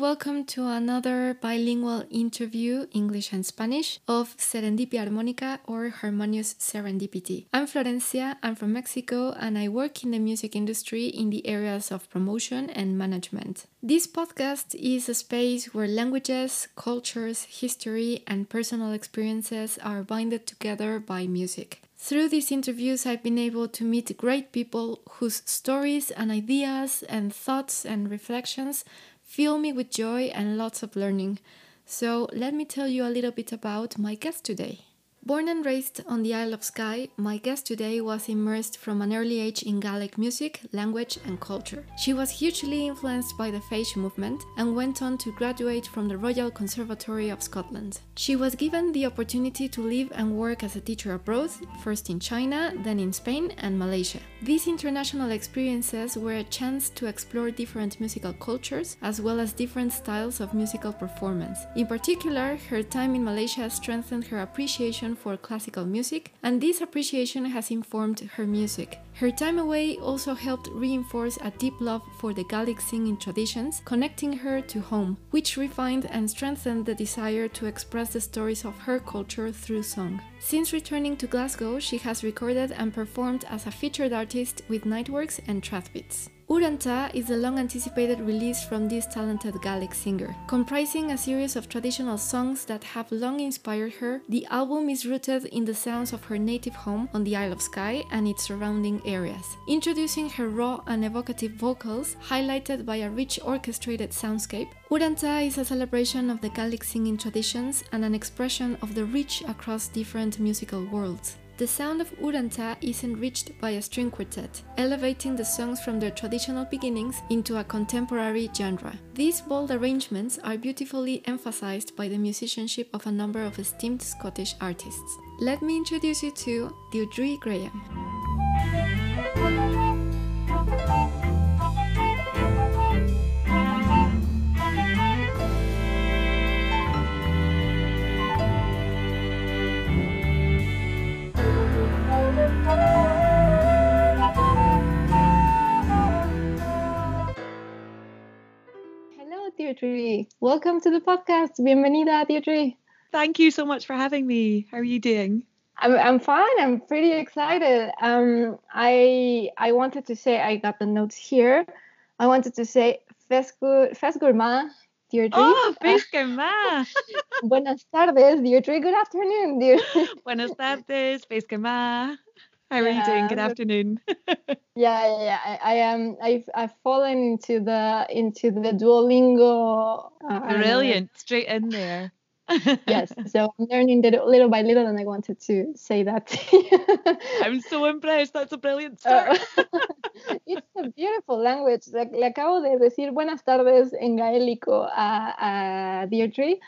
Welcome to another bilingual interview, English and Spanish, of Serendipia Armónica or Harmonious Serendipity. I'm Florencia, I'm from Mexico, and I work in the music industry in the areas of promotion and management. This podcast is a space where languages, cultures, history, and personal experiences are binded together by music. Through these interviews, I've been able to meet great people whose stories and ideas and thoughts and reflections fill me with joy and lots of learning. So, let me tell you a little bit about my guest today. Born and raised on the Isle of Skye, my guest today was immersed from an early age in Gaelic music, language, and culture. She was hugely influenced by the Fèis movement and went on to graduate from the Royal Conservatory of Scotland. She was given the opportunity to live and work as a teacher abroad, first in China, then in Spain and Malaysia. These international experiences were a chance to explore different musical cultures as well as different styles of musical performance. In particular, her time in Malaysia strengthened her appreciation for classical music, and this appreciation has informed her music. Her time away also helped reinforce a deep love for the Gaelic singing traditions, connecting her to home, which refined and strengthened the desire to express the stories of her culture through song. Since returning to Glasgow, she has recorded and performed as a featured artist with Niteworks and Trathbeats. Uranta is the long anticipated release from this talented Gaelic singer. Comprising a series of traditional songs that have long inspired her, the album is rooted in the sounds of her native home on the Isle of Skye and its surrounding areas. Introducing her raw and evocative vocals, highlighted by a rich orchestrated soundscape, Uranta is a celebration of the Gaelic singing traditions and an expression of the reach across different musical worlds. The sound of Uranta is enriched by a string quartet, elevating the songs from their traditional beginnings into a contemporary genre. These bold arrangements are beautifully emphasized by the musicianship of a number of esteemed Scottish artists. Let me introduce you to Deirdre Graham. Deirdre. Welcome to the podcast. Bienvenida, Deirdre. Thank you so much for having me. How are you doing? I'm, I'm fine. I'm pretty excited. Um, I I wanted to say I got the notes here. I wanted to say Fesgur Fesgurma, Deirdre. Oh, Pescama. Buenas tardes, Deirdre. Good afternoon, Deirdre. Buenas tardes, Pescama. How are you doing? Good afternoon. yeah, yeah, yeah. I, I am. I've I've fallen into the into the Duolingo. Uh, I don't know, like- Brilliant. Straight in there. yes. So I'm learning little, little by little, and I wanted to say that. I'm so impressed. That's a brilliant start. Uh, it's a beautiful language. Le, le acabo de decir buenas tardes en gaélico a, a Deirdre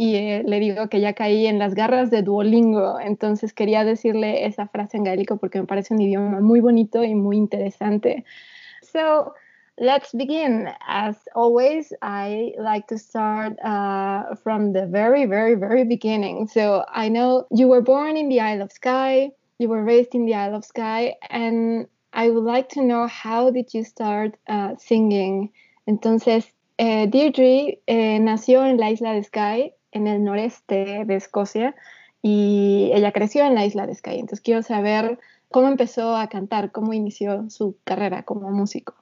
y eh, le digo que ya caí en las garras de Duolingo. Entonces quería decirle esa frase en gaélico porque me parece un idioma muy bonito y muy interesante. So let's begin. As always, I like to start uh, from the very, very, very beginning. So I know you were born in the Isle of Skye, you were raised in the Isle of Skye, and I would like to know how did you start uh, singing? Entonces, eh, Deirdre eh, nació en la isla de Skye, en el noreste de Escocia, y ella creció en la isla de Skye. Entonces, quiero saber cómo empezó a cantar, cómo inició su carrera como músico.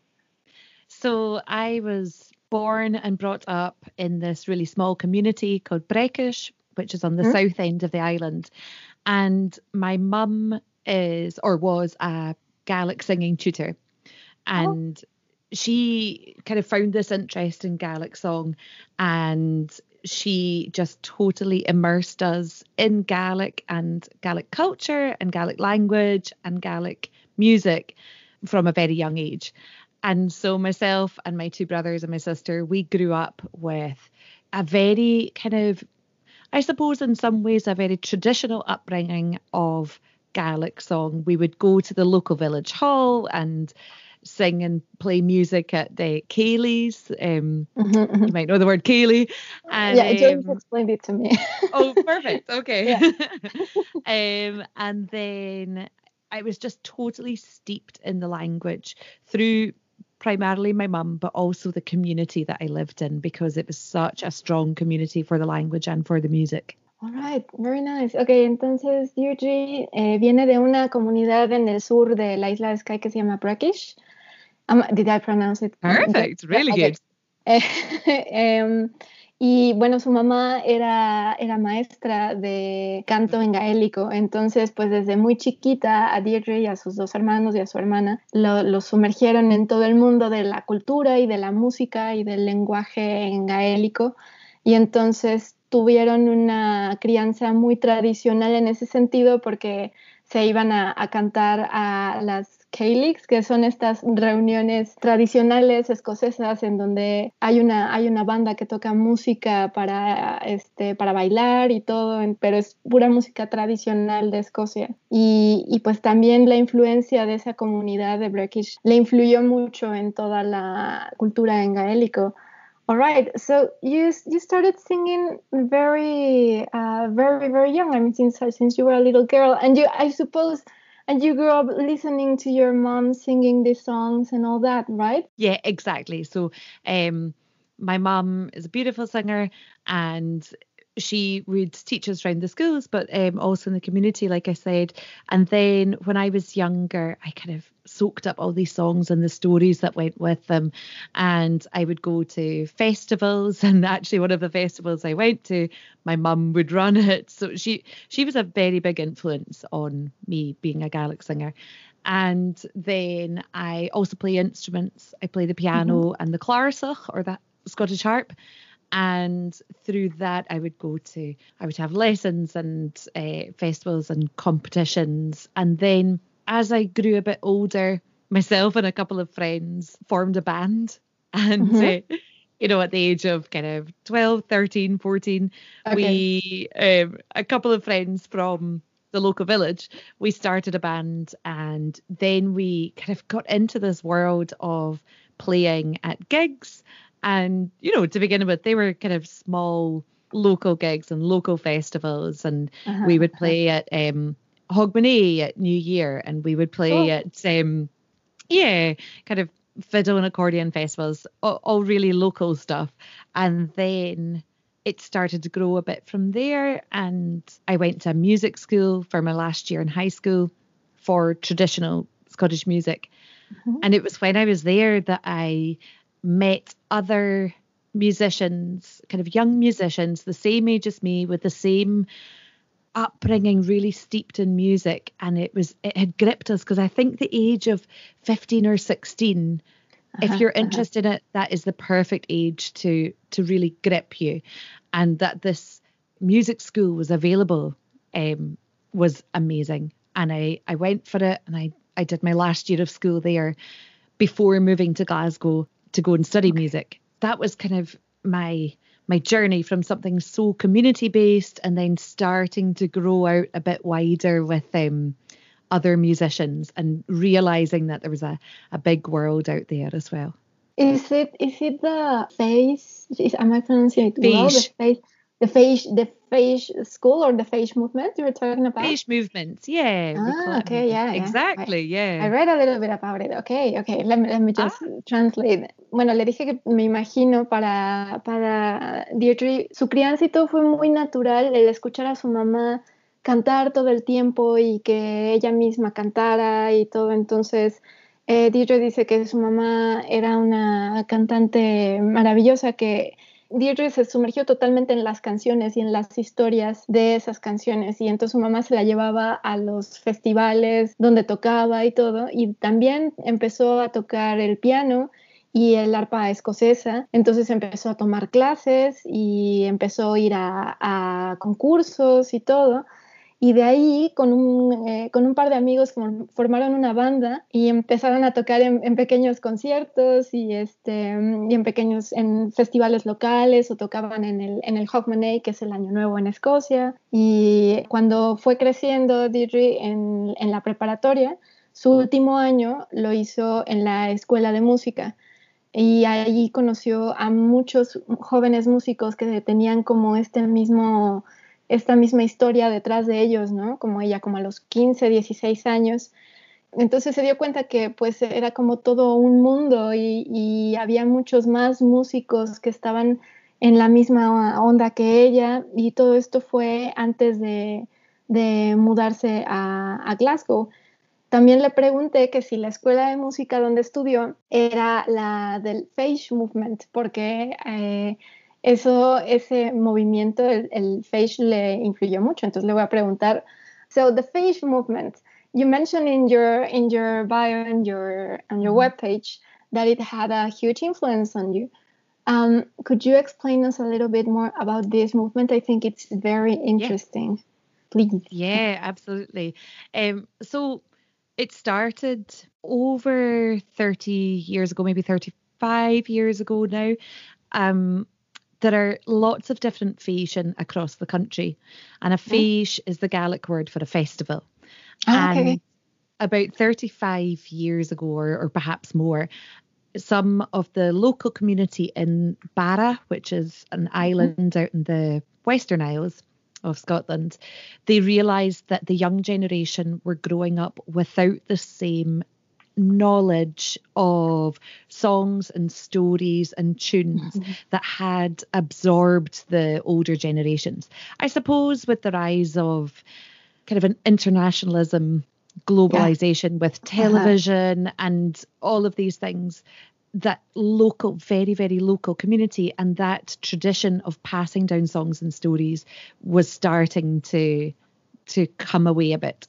So I was born and brought up in this really small community called Breakish, which is on the Mhm. south end of the island. And my mum is or was a Gaelic singing tutor. And she kind of found this interest in Gaelic song and she just totally immersed us in Gaelic and Gaelic culture and Gaelic language and Gaelic music from a very young age. And so myself and my two brothers and my sister, we grew up with a very kind of, I suppose, in some ways, a very traditional upbringing of Gaelic song. We would go to the local village hall and sing and play music at the Céilís. Um, mm-hmm, mm-hmm. You might know the word Céilí. And, yeah, James um, explained it to me. oh, perfect. Okay. um, and then I was just totally steeped in the language through primarily my mum, but also the community that I lived in because it was such a strong community for the language and for the music. All right, very nice. Okay, entonces Deirdre eh, viene de una comunidad en el sur de la isla de Skye que se llama Brackish. Um, did I pronounce it? Perfect, really okay. good. um, Y bueno, su mamá era, era maestra de canto en gaélico, entonces pues desde muy chiquita a Deirdre y a sus dos hermanos y a su hermana lo, sumergieron en todo el mundo de la cultura y de la música y del lenguaje en gaélico y entonces tuvieron una crianza muy tradicional en ese sentido porque se iban a, a cantar a las Calyx, que son estas reuniones tradicionales escocesas en donde hay una, hay una banda que toca música para, este, para bailar y todo, pero es pura música tradicional de Escocia. Y, y pues también la influencia de esa comunidad de Breakish le influyó mucho en toda la cultura en gaélico. All right. So you you started singing very uh, very very young. I mean, since since you were a little girl, and you I suppose and you grew up listening to your mom singing these songs and all that, right? Yeah, exactly. So, um, my mom is a beautiful singer, and she would teach us around the schools, but um, also in the community, like I said. And then when I was younger, I kind of soaked up all these songs and the stories that went with them. And I would go to festivals, and actually, one of the festivals I went to, my mum would run it. So she she was a very big influence on me being a Gaelic singer. And then I also play instruments. I play the piano mm-hmm. and the clarsach or the Scottish harp and through that i would go to i would have lessons and uh, festivals and competitions and then as i grew a bit older myself and a couple of friends formed a band and mm-hmm. uh, you know at the age of kind of 12 13 14 okay. we um, a couple of friends from the local village we started a band and then we kind of got into this world of playing at gigs and, you know, to begin with, they were kind of small local gigs and local festivals. And uh-huh, we would uh-huh. play at um, Hogmanay at New Year and we would play oh. at, um, yeah, kind of fiddle and accordion festivals, all, all really local stuff. And then it started to grow a bit from there. And I went to music school for my last year in high school for traditional Scottish music. Mm-hmm. And it was when I was there that I met other musicians, kind of young musicians, the same age as me, with the same upbringing, really steeped in music, and it was it had gripped us because I think the age of fifteen or 16 uh-huh, if you're uh-huh. interested uh-huh. in it, that is the perfect age to to really grip you, and that this music school was available um, was amazing, and I I went for it, and I I did my last year of school there before moving to Glasgow to go and study okay. music. That was kind of my my journey from something so community based and then starting to grow out a bit wider with um, other musicians and realizing that there was a, a big world out there as well. Is it is it the face? Is, am I pronouncing it well? The face the phage the phage school or the phage movement you were talking about phage movements yeah ah, okay yeah exactly yeah. I read a little bit about it. Okay okay let me, let me just ah. translate. Bueno le dije que me imagino para para Deirdre su crianza y todo fue muy natural el escuchar a su mamá cantar todo el tiempo y que ella misma cantara y todo. Entonces eh, Deirdre dice que su mamá era una cantante maravillosa que Deirdre se sumergió totalmente en las canciones y en las historias de esas canciones y entonces su mamá se la llevaba a los festivales donde tocaba y todo y también empezó a tocar el piano y el arpa escocesa. Entonces empezó a tomar clases y empezó a ir a, concursos y todo. Y de ahí, con un, eh, con un par de amigos, formaron una banda y empezaron a tocar en, pequeños conciertos y, este, y en pequeños en festivales locales o tocaban en el, en el que es el Año Nuevo en Escocia. Y cuando fue creciendo Deirdre en, en la preparatoria, su último año lo hizo en la escuela de música y allí conoció a muchos jóvenes músicos que tenían como este mismo esta misma historia detrás de ellos, ¿no? Como ella, como a los 15, 16 años. Entonces se dio cuenta que pues era como todo un mundo y, había muchos más músicos que estaban en la misma onda que ella y todo esto fue antes de, mudarse a, Glasgow. También le pregunté que si la escuela de música donde estudió era la del Face Movement, porque eh, eso, ese movimiento, el, el face le influyó mucho. Entonces le voy a preguntar, so the face movement, you mentioned in your in your bio and your on your mm-hmm. webpage that it had a huge influence on you. Um, could you explain us a little bit more about this movement? I think it's very interesting. Yeah. Please. Yeah, absolutely. Um, so it started over 30 years ago, maybe 35 years ago now. Um, there are lots of different féisín across the country, and a féis is the Gaelic word for a festival. Oh, okay. And about 35 years ago, or, or perhaps more, some of the local community in Barra, which is an mm-hmm. island out in the Western Isles of Scotland, they realised that the young generation were growing up without the same knowledge of songs and stories and tunes mm-hmm. that had absorbed the older generations. I suppose with the rise of kind of an internationalism, globalization yeah. with uh-huh. television uh-huh. and all of these things, that local, very, very local community and that tradition of passing down songs and stories was starting to to come away a bit.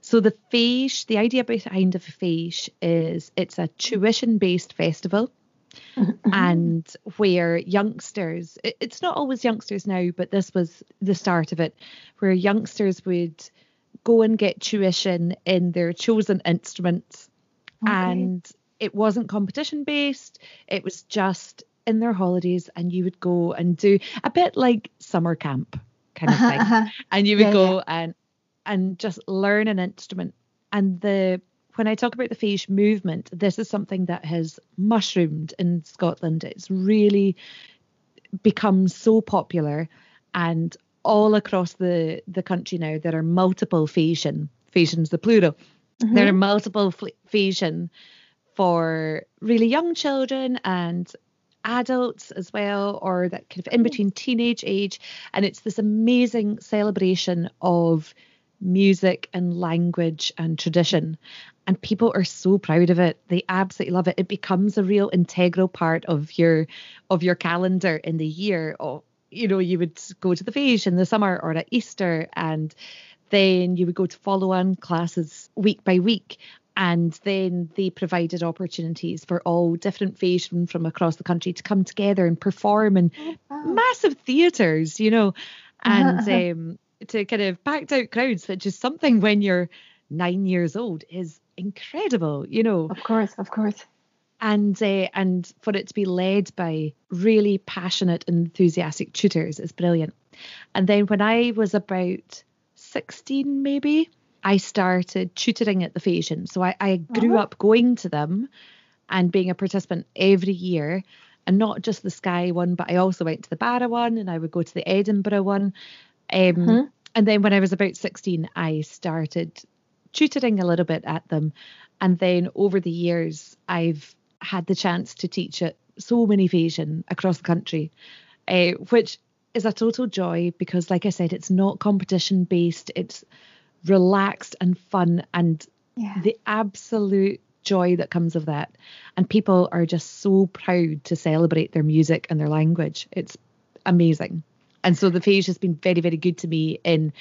So the Féis, the idea behind a Féis is it's a tuition-based festival. And where youngsters it's not always youngsters now but this was the start of it where youngsters would go and get tuition in their chosen instruments okay. and it wasn't competition based it was just in their holidays and you would go and do a bit like summer camp kind of thing and you would yeah, go yeah. and and just learn an instrument. And the when I talk about the Féis movement, this is something that has mushroomed in Scotland. It's really become so popular and all across the, the country now there are multiple Féisin. Féisin's the plural. Mm-hmm. There are multiple Féisin for really young children and adults as well, or that kind of in between teenage age. And it's this amazing celebration of music and language and tradition. And people are so proud of it. They absolutely love it. It becomes a real integral part of your of your calendar in the year. Or you know, you would go to the Féis in the summer or at Easter and then you would go to follow on classes week by week and then they provided opportunities for all different Féisin from across the country to come together and perform in oh, wow. massive theatres, you know, and um, to kind of packed out crowds, which is something when you're nine years old is incredible, you know. Of course, of course. And uh, and for it to be led by really passionate, enthusiastic tutors is brilliant. And then when I was about 16, maybe, I started tutoring at the Féisin. So I, I grew uh-huh. up going to them and being a participant every year. And not just the Skye one, but I also went to the Barra one and I would go to the Edinburgh one. Um, mm-hmm. And then when I was about 16, I started tutoring a little bit at them. And then over the years, I've had the chance to teach at so many Féisin across the country, uh, which is a total joy because, like I said, it's not competition based, it's relaxed and fun, and yeah. the absolute joy that comes of that. And people are just so proud to celebrate their music and their language. It's amazing and so the Féis has been very very good to me in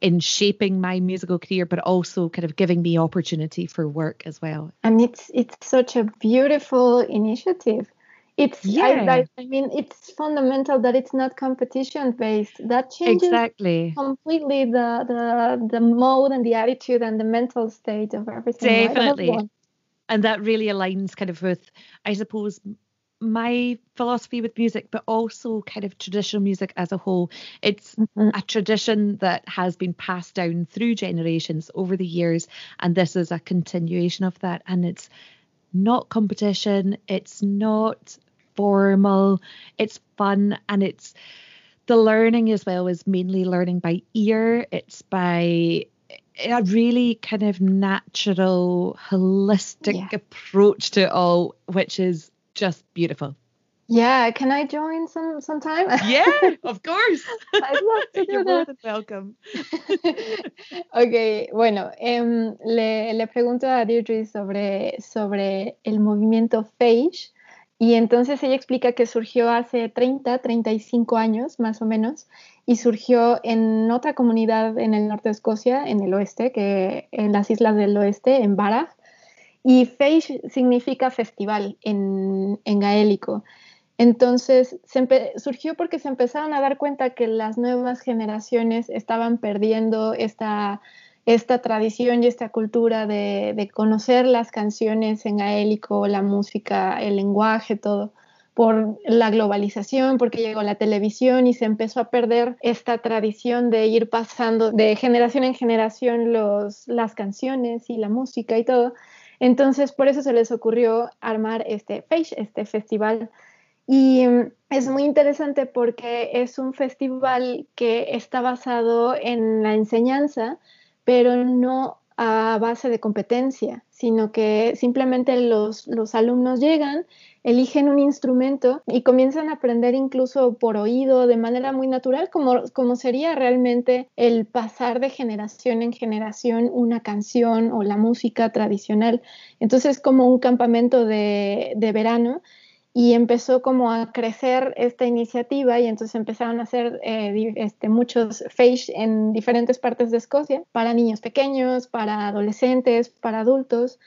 in shaping my musical career but also kind of giving me opportunity for work as well and it's it's such a beautiful initiative it's Yeah. I, I, mean it's fundamental that it's not competition based that changes exactly. completely the, the the mode and the attitude and the mental state of everything Definitely. and that really aligns kind of with i suppose my philosophy with music but also kind of traditional music as a whole it's Mhm. a tradition that has been passed down through generations over the years and this is a continuation of that and it's not competition it's not formal it's fun and it's the learning as well is mainly learning by ear it's by a really kind of natural holistic Yeah. approach to it all which is just beautiful. Yeah can i join some sometime yeah of course. I'd love to do you're more than welcome. Ok, bueno, em, le, le pregunto a Deirdre sobre, sobre el movimiento Phage y entonces ella explica que surgió hace 30, 35 años más o menos y surgió en otra comunidad en el norte de Escocia, en el oeste, que en las islas del oeste, en Barra. Y Phage significa festival en, en gaélico. Entonces surgió porque se empezaron a dar cuenta que las nuevas generaciones estaban perdiendo esta, tradición y esta cultura de, conocer las canciones en gaélico, la música, el lenguaje, todo por la globalización, porque llegó la televisión y se empezó a perder esta tradición de ir pasando de generación en generación las canciones y la música y todo. Entonces, por eso se les ocurrió armar este Phage, este festival. Y mm, es muy interesante porque es un festival que está basado en la enseñanza, pero no a base de competencia, sino que simplemente los, los alumnos llegan, eligen un instrumento y comienzan a aprender incluso por oído de manera muy natural, como, como sería realmente el pasar de generación en generación una canción o la música tradicional. Entonces, como un campamento de, de verano y empezó como a crecer esta iniciativa y entonces empezaron a hacer eh, este, muchos Phage en diferentes partes de Escocia para niños pequeños, para adolescentes, para adultos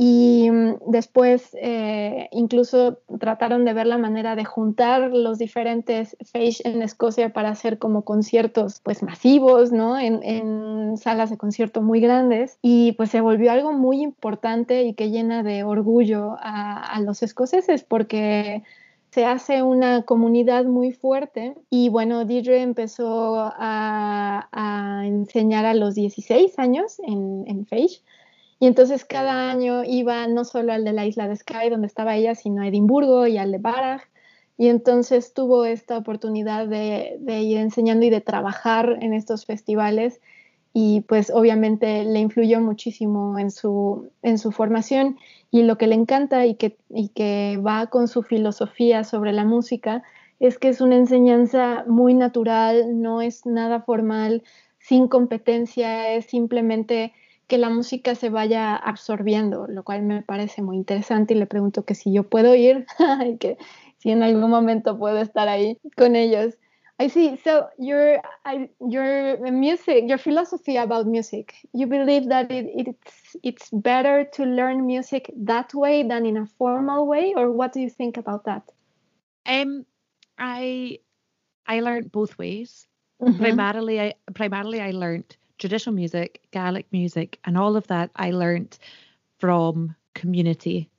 y mm, después eh, incluso trataron de ver la manera de juntar los diferentes Phage en Escocia para hacer como conciertos pues masivos, ¿no? En, en salas de concierto muy grandes. Y pues se volvió algo muy importante y que llena de orgullo a, los escoceses porque se hace una comunidad muy fuerte. Y bueno, Deirdre empezó a, enseñar a los 16 años en, en Phage y entonces cada año iba no solo al de la isla de Skye, donde estaba ella, sino a Edimburgo y al de Barragh. Y entonces tuvo esta oportunidad de, de ir enseñando y de trabajar en estos festivales. Y pues obviamente le influyó muchísimo en su, en su formación. Y lo que le encanta y que, y que va con su filosofía sobre la música es que es una enseñanza muy natural, no es nada formal, sin competencia, es simplemente que la música se vaya absorbiendo, lo cual me parece muy interesante y le pregunto que si yo puedo ir y que si en algún momento puedo estar ahí con ellos. I see. So your I, your music, your philosophy about music, you believe that it, it's it's better to learn music that way than in a formal way, or what do you think about that? um i i learned both ways Mhm. primarily I primarily I learnt traditional music, Gaelic music, and all of that I learnt from community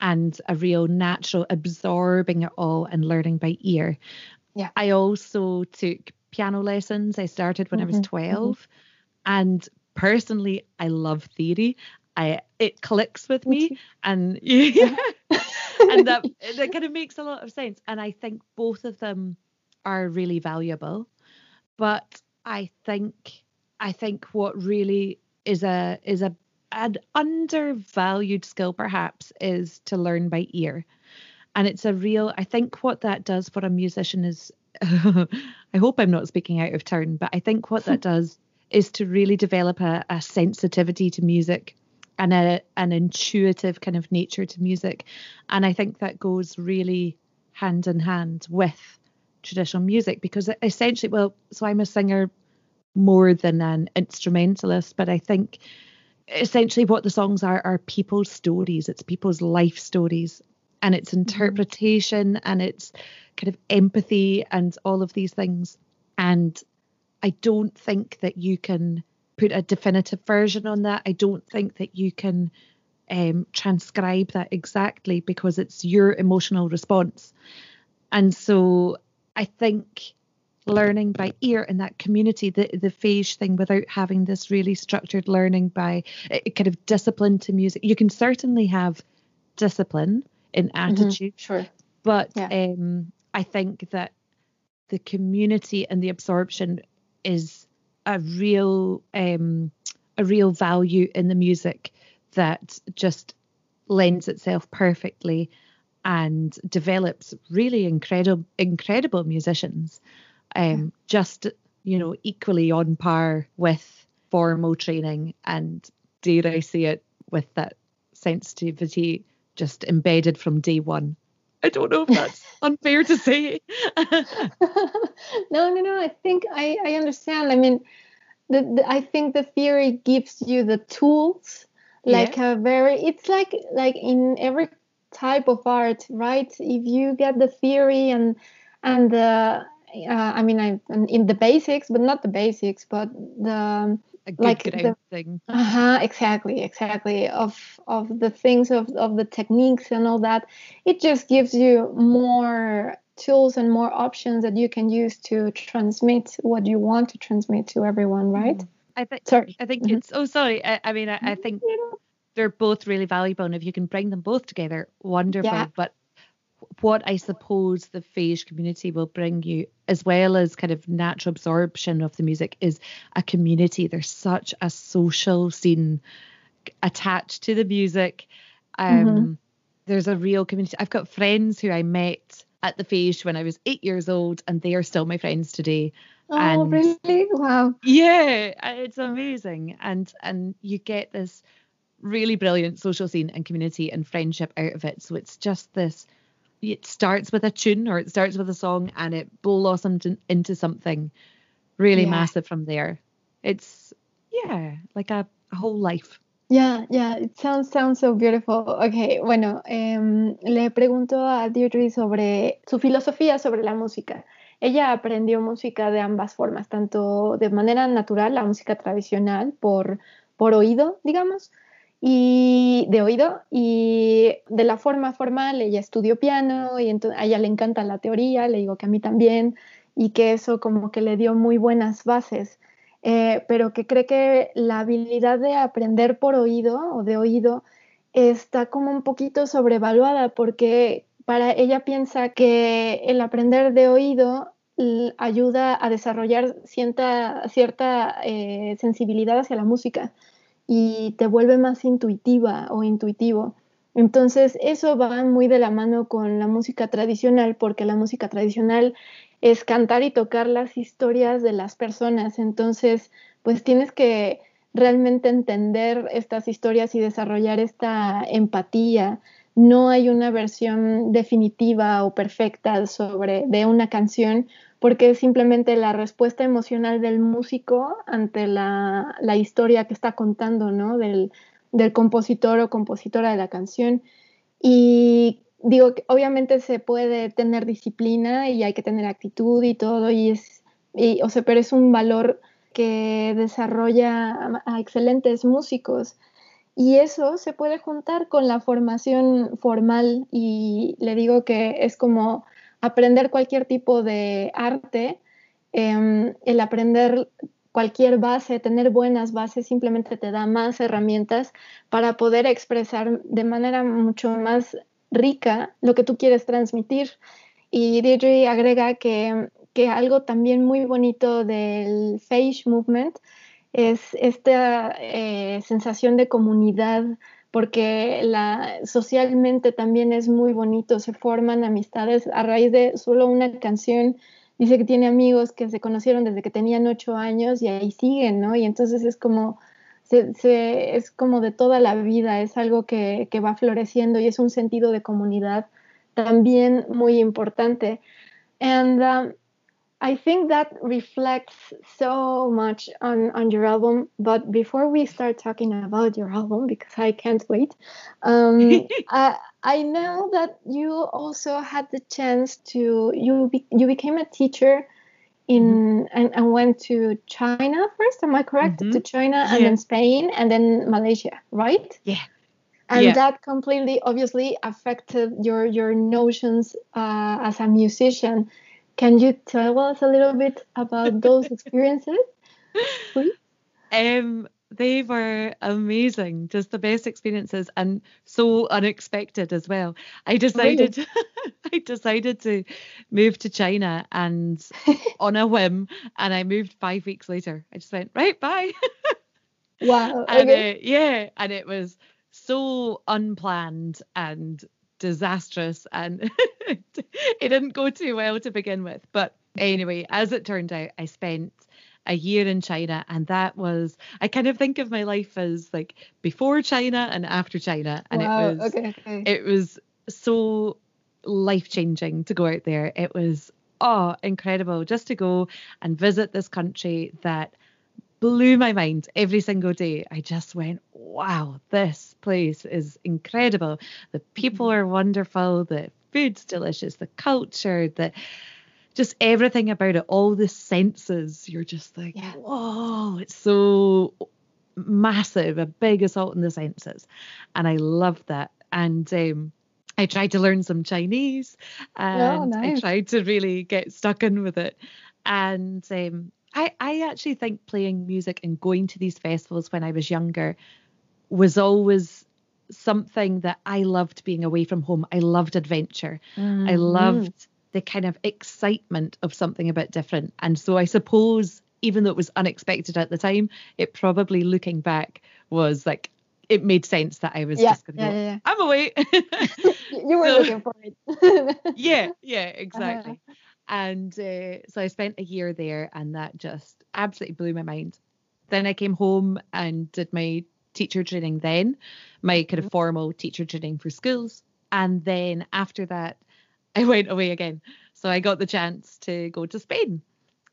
and a real natural absorbing it all and learning by ear. Yeah. I also took piano lessons. I started when I was Mhm, mhm. 12 and personally I love theory. I it clicks with Me me and yeah, and that that kind of makes a lot of sense and I think both of them are really valuable but I think I think what really is a is a an undervalued skill perhaps is to learn by ear. And it's a real I think what that does for a musician is I hope I'm not speaking out of turn, but I think what that does is to really develop a, a sensitivity to music and a, an intuitive kind of nature to music. And I think that goes really hand in hand with traditional music because essentially, well, so I'm a singer more than an instrumentalist, but I think essentially what the songs are are people's stories. It's people's life stories. and it's interpretation and it's kind of empathy and all of these things. And I don't think that you can put a definitive version on that. I don't think that you can um, transcribe that exactly because it's your emotional response. And so I think learning by ear in that community, the the Féis thing, without having this really structured learning by uh, kind of discipline to music, you can certainly have discipline in mm-hmm. attitude, mm-hmm, sure, but yeah. um, I think that the community and the absorption is a real um, a real value in the music that just lends itself perfectly and develops really incredible incredible musicians um, just you know equally on par with formal training and dare I say it with that sensitivity just embedded from day one. I don't know if that's unfair to say. no, no, no. I think I, I understand. I mean, the, the, I think the theory gives you the tools, like yeah. a very. It's like like in every type of art, right? If you get the theory and and the uh, I mean, I in the basics, but not the basics, but the like the thing. Uh-huh, exactly, exactly. Of of the things of of the techniques and all that, it just gives you more tools and more options that you can use to transmit what you want to transmit to everyone, right? Mm-hmm. I think. Sorry, I think mm-hmm. it's. Oh, sorry. I, I mean, I, I think they're both really valuable, and if you can bring them both together, wonderful. Yeah. But what I suppose the Féis community will bring you, as well as kind of natural absorption of the music, is a community. There's such a social scene attached to the music. Um, mm-hmm. There's a real community. I've got friends who I met at the Féis when I was eight years old, and they are still my friends today. Oh, and really? Wow. Yeah, it's amazing, and and you get this really brilliant social scene and community and friendship out of it. So it's just this it starts with a tune or it starts with a song and it blossomed into something really yeah. massive from there. It's yeah, like a, a, whole life. Yeah, yeah, it sounds sounds so beautiful. Okay, bueno, eh, le pregunto a Deirdre sobre su filosofía sobre la música. Ella aprendió música de ambas formas, tanto de manera natural, la música tradicional por, por oído, digamos, y de oído y de la forma formal ella estudió piano y a ella le encanta la teoría, le digo que a mí también y que eso como que le dio muy buenas bases, eh, pero que cree que la habilidad de aprender por oído o de oído está como un poquito sobrevaluada porque para ella piensa que el aprender de oído ayuda a desarrollar cierta, cierta eh, sensibilidad hacia la música y te vuelve más intuitiva o intuitivo. Entonces, eso va muy de la mano con la música tradicional, porque la música tradicional es cantar y tocar las historias de las personas. Entonces, pues tienes que realmente entender estas historias y desarrollar esta empatía. No hay una versión definitiva o perfecta sobre de una canción, porque es simplemente la respuesta emocional del músico ante la, historia que está contando, ¿no? Del, compositor o compositora de la canción. Y digo, que obviamente se puede tener disciplina y hay que tener actitud y todo, y es, o sea, pero es un valor que desarrolla a excelentes músicos. Y eso se puede juntar con la formación formal y le digo que es como aprender cualquier tipo de arte, em, el aprender cualquier base, tener buenas bases, simplemente te da más herramientas para poder expresar de manera mucho más rica lo que tú quieres transmitir. Y Deirdre agrega que, que algo también muy bonito del Phage Movement es esta eh, sensación de comunidad porque la, socialmente también es muy bonito, se forman amistades a raíz de solo una canción. Dice que tiene amigos que se conocieron desde que tenían ocho años y ahí siguen, ¿no? Y entonces es como, se, es como de toda la vida, es algo que, que va floreciendo y es un sentido de comunidad también muy importante. And um, I think that reflects so much on, on your album. But before we start talking about your album, because I can't wait, um, I, I know that you also had the chance to you be, you became a teacher in mm-hmm. and, and went to China first. Am I correct? Mm-hmm. To China and yeah. then Spain and then Malaysia, right? Yeah. And yeah. that completely obviously affected your your notions uh, as a musician. Can you tell us a little bit about those experiences? Please? Um, they were amazing, just the best experiences and so unexpected as well. I decided really? I decided to move to China and on a whim and I moved 5 weeks later. I just went, "Right, bye." wow. and okay. uh, yeah, and it was so unplanned and disastrous and it didn't go too well to begin with. But anyway, as it turned out, I spent a year in China, and that was I kind of think of my life as like before China and after China, and wow, it was okay, okay. it was so life changing to go out there. It was oh incredible just to go and visit this country that blew my mind every single day. I just went, wow, this place is incredible. The people mm-hmm. are wonderful. The food's delicious. The culture, the just everything about it, all the senses, you're just like, yeah. whoa, it's so massive, a big assault on the senses. And I love that. And um, I tried to learn some Chinese and oh, nice. I tried to really get stuck in with it. And um, I, I actually think playing music and going to these festivals when I was younger was always something that I loved being away from home. I loved adventure. Mm-hmm. I loved the kind of excitement of something a bit different. And so I suppose, even though it was unexpected at the time, it probably looking back was like, it made sense that I was yeah, just going to yeah, go, yeah, I'm away. you were so, looking for it. yeah, yeah, exactly. Uh-huh. And uh, so I spent a year there, and that just absolutely blew my mind. Then I came home and did my teacher training, then my kind of mm-hmm. formal teacher training for schools. And then after that, I went away again. So I got the chance to go to Spain.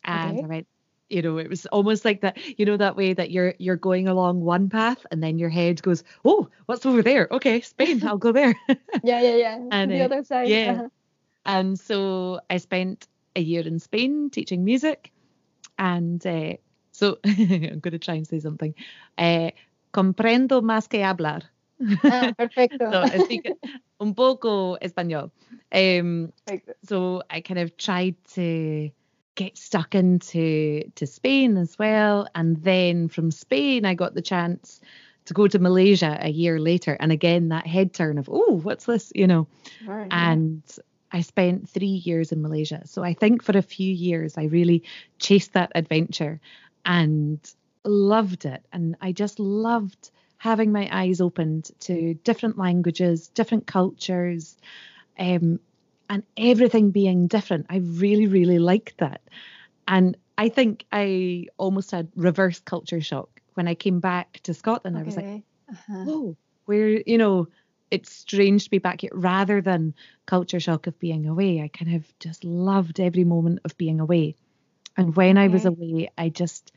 And okay. I went, you know, it was almost like that, you know, that way that you're you're going along one path and then your head goes, Oh, what's over there? Okay, Spain, I'll go there. yeah, yeah, yeah. And the uh, other side. Yeah. Uh-huh. And so I spent a year in Spain teaching music. And uh, so I'm going to try and say something. Uh, comprendo más que hablar. Ah, perfecto. so, un poco español. Um, so I kind of tried to get stuck into to Spain as well, and then from Spain I got the chance to go to Malaysia a year later, and again that head turn of oh, what's this, you know, right, and. Yeah. I spent three years in Malaysia. So I think for a few years, I really chased that adventure and loved it. And I just loved having my eyes opened to different languages, different cultures, um, and everything being different. I really, really liked that. And I think I almost had reverse culture shock when I came back to Scotland. Okay. I was like, uh-huh. oh, where, you know, it's strange to be back here rather than culture shock of being away. I kind of just loved every moment of being away. And when okay. I was away, I just,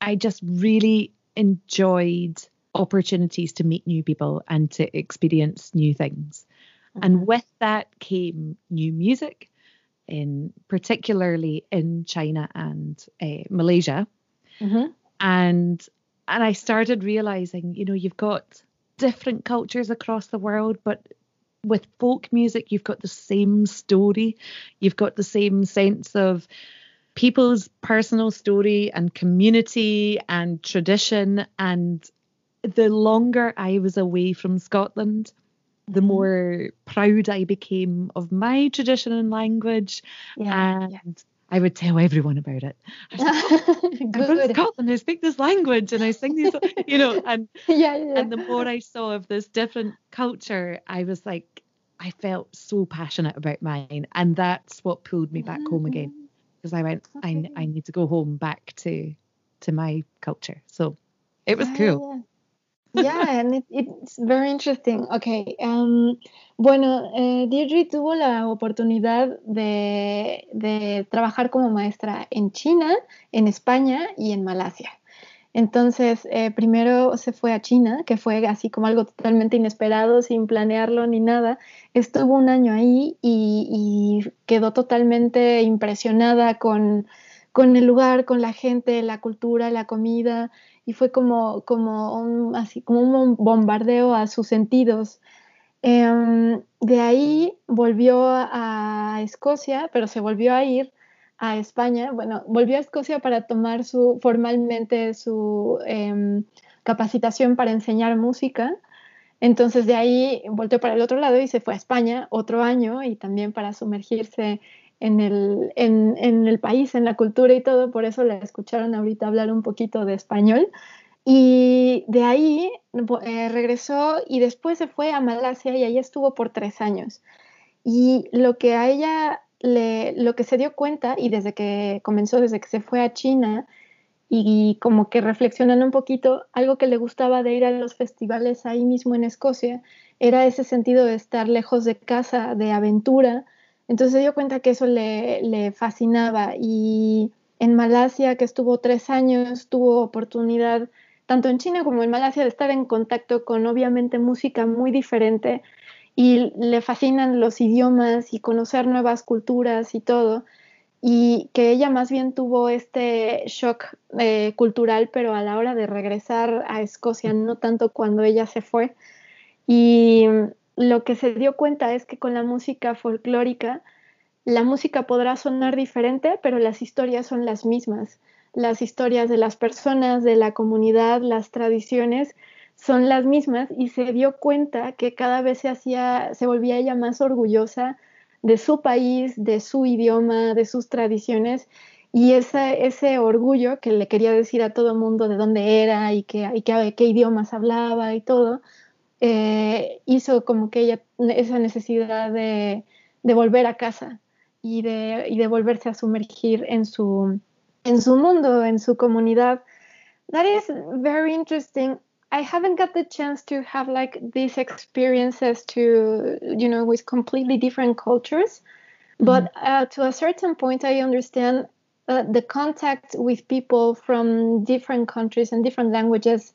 I just really enjoyed opportunities to meet new people and to experience new things. Mm-hmm. And with that came new music, in particularly in China and uh, Malaysia. Mm-hmm. And and I started realizing, you know, you've got different cultures across the world, but with folk music, you've got the same story. You've got the same sense of people's personal story and community and tradition and the longer I was away from Scotland, the mm-hmm. more proud I became of my tradition and language. Yeah, and yeah. I would tell everyone about it. I'm from Scotland, I speak this language and I sing these, you know, and yeah, yeah. and the more I saw of this different culture, I was like, I felt so passionate about mine. And that's what pulled me back mm-hmm. home again. Because I went, okay. I I need to go home back to to my culture. So it was cool. yeah, and it, it's very interesting. Okay. Um, bueno, eh, Deirdre tuvo la oportunidad de, de trabajar como maestra en China, en España y en Malasia. Entonces, eh, primero se fue a China, que fue así como algo totalmente inesperado, sin planearlo ni nada. Estuvo un año ahí y, quedó totalmente impresionada con, con, el lugar, con la gente, la cultura, la comida, y fue como, como, un, así, como un bombardeo a sus sentidos. Em, de ahí volvió a Escocia, pero se volvió a ir a España, bueno, volvió a Escocia para tomar su, formalmente su em, capacitación para enseñar música. Entonces de ahí volvió para el otro lado y se fue a España otro año y también para sumergirse en el, en, en el país, en la cultura y todo. Por eso la escucharon ahorita hablar un poquito de español. Y de ahí eh, regresó y después se fue a Malasia y ahí estuvo por tres años. Y lo que a ella lo que se dio cuenta, y desde que comenzó, desde que se fue a China, y, como que reflexionando un poquito, algo que le gustaba de ir a los festivales ahí mismo en Escocia, era ese sentido de estar lejos de casa, de aventura. Entonces se dio cuenta que eso le, le fascinaba. Y en Malasia, que estuvo tres años, tuvo oportunidad tanto en China como en Malasia de estar en contacto con obviamente música muy diferente y le fascinan los idiomas y conocer nuevas culturas y todo, y que ella más bien tuvo este shock eh, cultural, pero a la hora de regresar a Escocia, no tanto cuando ella se fue. Y lo que se dio cuenta es que con la música folclórica, la música podrá sonar diferente, pero las historias son las mismas. Las historias de las personas, de la comunidad, las tradiciones son las mismas y se dio cuenta que cada vez se hacía, se volvía ella más orgullosa de su país, de su idioma, de sus tradiciones y ese, ese orgullo que le quería decir a todo mundo de dónde era y, que, y qué idiomas hablaba y todo, eh, hizo como que ella esa necesidad de, de volver a casa y de, y de, volverse a sumergir en su, en su mundo, en su comunidad. That is very interesting. I haven't got the chance to have like these experiences to, you know, with completely different cultures. Mm-hmm. But uh, to a certain point, I understand uh, the contact with people from different countries and different languages.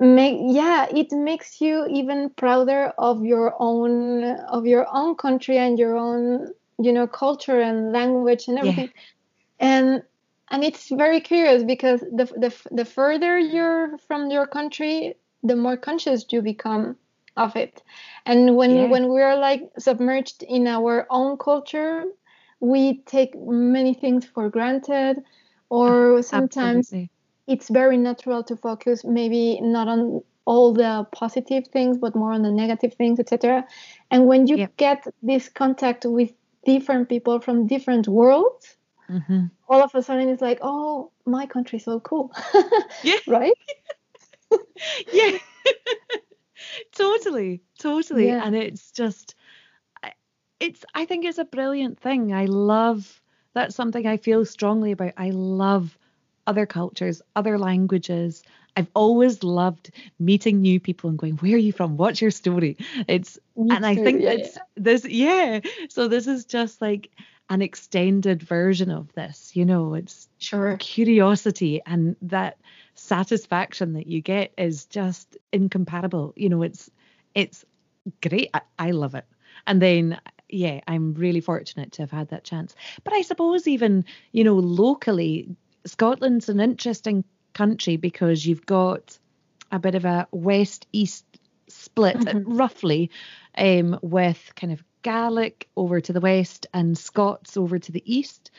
Make yeah, it makes you even prouder of your own of your own country and your own you know culture and language and everything. Yeah. And and it's very curious because the, the, the further you're from your country the more conscious you become of it and when yeah. when we're like submerged in our own culture we take many things for granted or sometimes Absolutely. it's very natural to focus maybe not on all the positive things but more on the negative things etc and when you yeah. get this contact with different people from different worlds mm-hmm. all of a sudden it's like, oh, my country's so cool. yeah. right? yeah. totally. Totally. Yeah. And it's just, it's, I think it's a brilliant thing. I love, that's something I feel strongly about. I love other cultures, other languages. I've always loved meeting new people and going, "Where are you from? What's your story?" It's Me and too. I think yeah, it's yeah. this yeah. So this is just like an extended version of this. You know, it's sure curiosity and that satisfaction that you get is just incomparable. You know, it's it's great. I, I love it. And then yeah, I'm really fortunate to have had that chance. But I suppose even, you know, locally, Scotland's an interesting country because you've got a bit of a west east split mm-hmm. roughly um, with kind of Gaelic over to the west and Scots over to the east.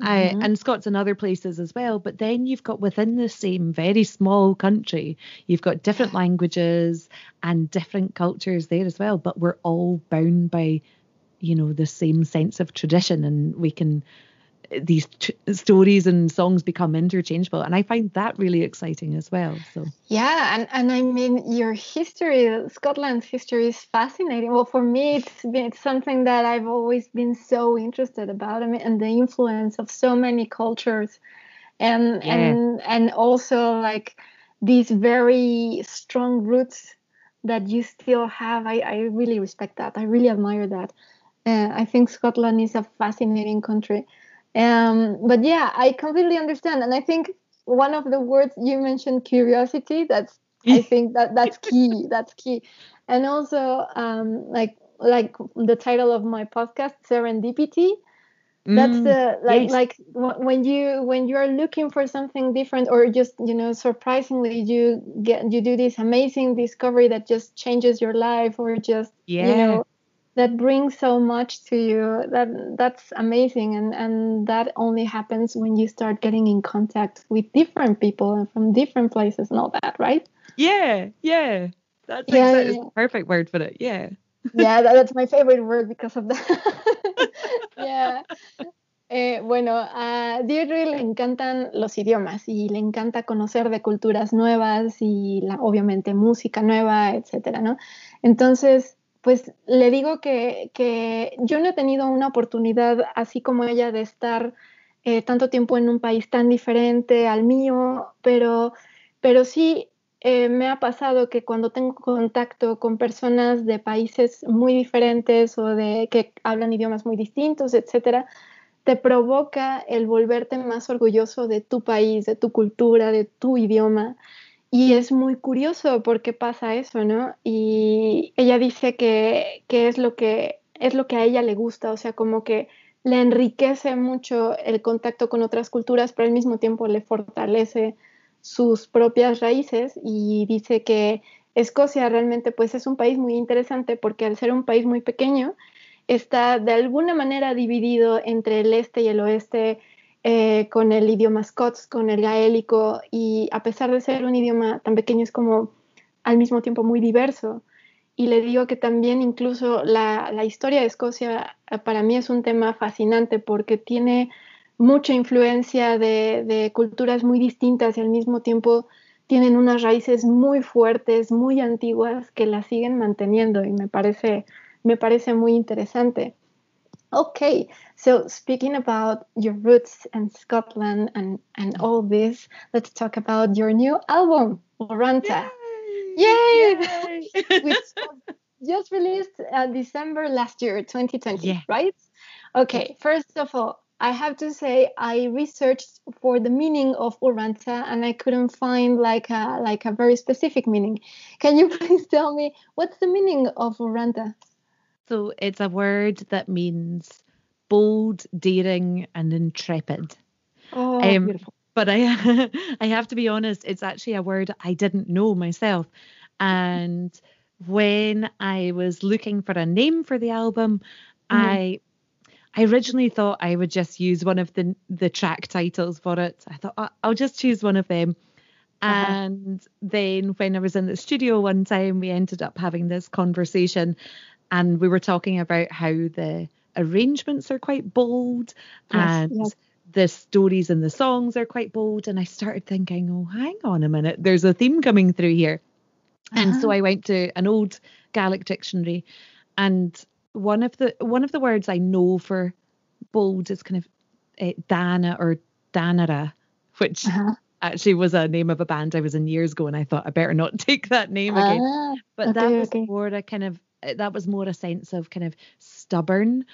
Mm-hmm. Uh, and Scots in other places as well. But then you've got within the same very small country, you've got different languages and different cultures there as well. But we're all bound by, you know, the same sense of tradition, and we can these t- stories and songs become interchangeable and i find that really exciting as well so yeah and, and i mean your history scotland's history is fascinating well for me it's been it's something that i've always been so interested about I mean, and the influence of so many cultures and yeah. and and also like these very strong roots that you still have. I, I really respect that. I really admire that. Uh, I think Scotland is a fascinating country. Um, but yeah, I completely understand. And I think one of the words you mentioned, curiosity, that's I think that that's key. That's key. And also, um, like like the title of my podcast, serendipity. That's Mm, the like yes. like when you when you are looking for something different or just you know surprisingly you get you do this amazing discovery that just changes your life or just Yeah. you know that brings so much to you that that's amazing and and that only happens when you start getting in contact with different people and from different places and all that right Yeah, yeah. That's Yeah, exactly yeah. the perfect word for it. Yeah. yeah that, that's my favorite word because of that yeah Eh, bueno, a Deirdre le encantan los idiomas y le encanta conocer de culturas nuevas y la, obviamente música nueva, etcétera, ¿no? Entonces, pues le digo que, que yo no he tenido una oportunidad así como ella de estar eh, tanto tiempo en un país tan diferente al mío, pero, pero sí eh, me ha pasado que cuando tengo contacto con personas de países muy diferentes o de que hablan idiomas muy distintos, etcétera, te provoca el volverte más orgulloso de tu país, de tu cultura, de tu idioma. Y es muy curioso por qué pasa eso, ¿no? Y ella dice que, que es, lo que es lo que a ella le gusta, o sea, como que le enriquece mucho el contacto con otras culturas, pero al mismo tiempo le fortalece sus propias raíces y dice que Escocia realmente pues es un país muy interesante porque al ser un país muy pequeño está de alguna manera dividido entre el este y el oeste eh, con el idioma scots, con el gaélico y a pesar de ser un idioma tan pequeño es como al mismo tiempo muy diverso. Y le digo que también incluso la, la historia de Escocia eh, para mí es un tema fascinante porque tiene mucha influencia de, de, culturas muy distintas y al mismo tiempo tienen unas raíces muy fuertes, muy antiguas que las siguen manteniendo y me parece, me parece muy interesante. Okay, so speaking about your roots and Scotland and, and all this, let's talk about your new album, Uranta. Yay! Yay! Which just released uh, December last year, 2020, Yeah. right? Okay, first of all, I have to say I researched for the meaning of Uranta and I couldn't find like a like a very specific meaning. Can you please tell me what's the meaning of Uranta? So it's a word that means bold, daring, and intrepid. Oh, Um, beautiful. But I, I have to be honest, it's actually a word I didn't know myself. And when I was looking for a name for the album, Mhm. I, I originally thought I would just use one of the the track titles for it. I thought "I- I'll just choose one of them. Uh-huh. And then when I was in the studio one time, we ended up having this conversation and we were talking about how the arrangements are quite bold Yes, and yes. the stories and the songs are quite bold. And I started thinking, oh, hang on a minute, there's a theme coming through here. And so Uh-huh. I went to an old Gaelic dictionary, and one of the one of the words I know for bold is kind of uh, Dana or Danara, which Uh-huh. actually was a name of a band I was in years ago, and I thought I better not take that name again. Ah, But that was okay. more a kind of uh, that was more a sense of kind of stubborn.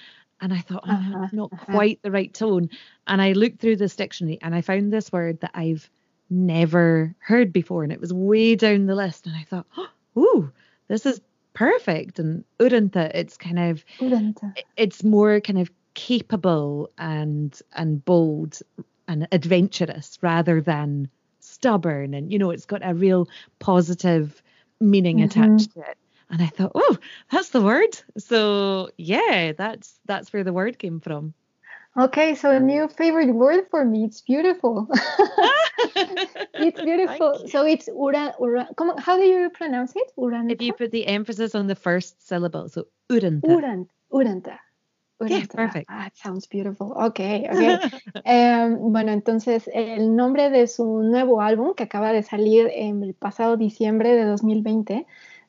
And I thought, oh, Uh-huh, that's not uh-huh. quite the right tone. And I looked through this dictionary and I found this word that I've never heard before. And it was way down the list. And I thought, oh, this is perfect. And uranta, it's kind of Uranta. it's more kind of capable and and bold and adventurous rather than stubborn and you know it's got a real positive meaning Mhm. attached to it and i thought oh that's the word so yeah that's that's where the word came from Okay, so a new favorite word for me. It's beautiful. it's beautiful. So it's ura, ura. Come, how do you pronounce it? Uranta. if you put the emphasis on the first syllable so uranta Urant, uranta. Yeah, perfect. Ah, it sounds beautiful. Okay, okay. Em, bueno, entonces el nombre de su nuevo álbum que acaba de salir en el pasado diciembre de 2020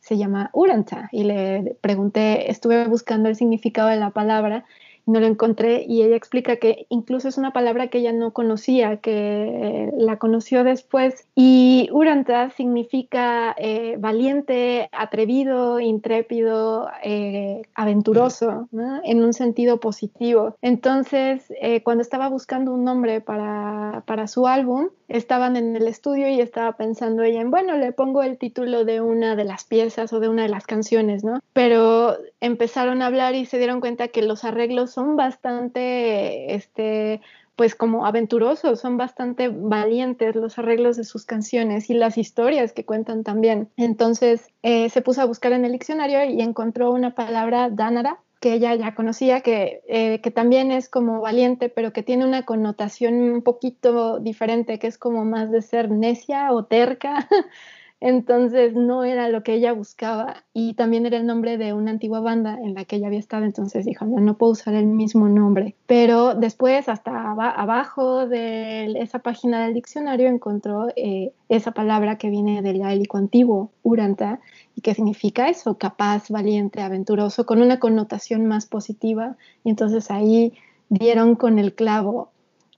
se llama Uranta y le pregunté, estuve buscando el significado de la palabra no lo encontré y ella explica que incluso es una palabra que ella no conocía, que la conoció después y Uranta significa eh, valiente, atrevido, intrépido, eh, aventuroso, en un sentido positivo. Entonces, eh, cuando estaba buscando un nombre para, para su álbum, estaban en el estudio y estaba pensando ella en, bueno, le pongo el título de una de las piezas o de una de las canciones, ¿no? Pero empezaron a hablar y se dieron cuenta que los arreglos son bastante, este, pues como aventurosos, son bastante valientes los arreglos de sus canciones y las historias que cuentan también. Entonces eh, se puso a buscar en el diccionario y encontró una palabra dánara que ella ya conocía, que, eh, que también es como valiente, pero que tiene una connotación un poquito diferente, que es como más de ser necia o terca. Entonces no era lo que ella buscaba y también era el nombre de una antigua banda en la que ella había estado, entonces dijo, no, no puedo usar el mismo nombre. Pero después, hasta abajo de esa página del diccionario, encontró eh, esa palabra que viene del gaélico antiguo, uranta, y que significa eso, capaz, valiente, aventuroso, con una connotación más positiva. Y entonces ahí dieron con el clavo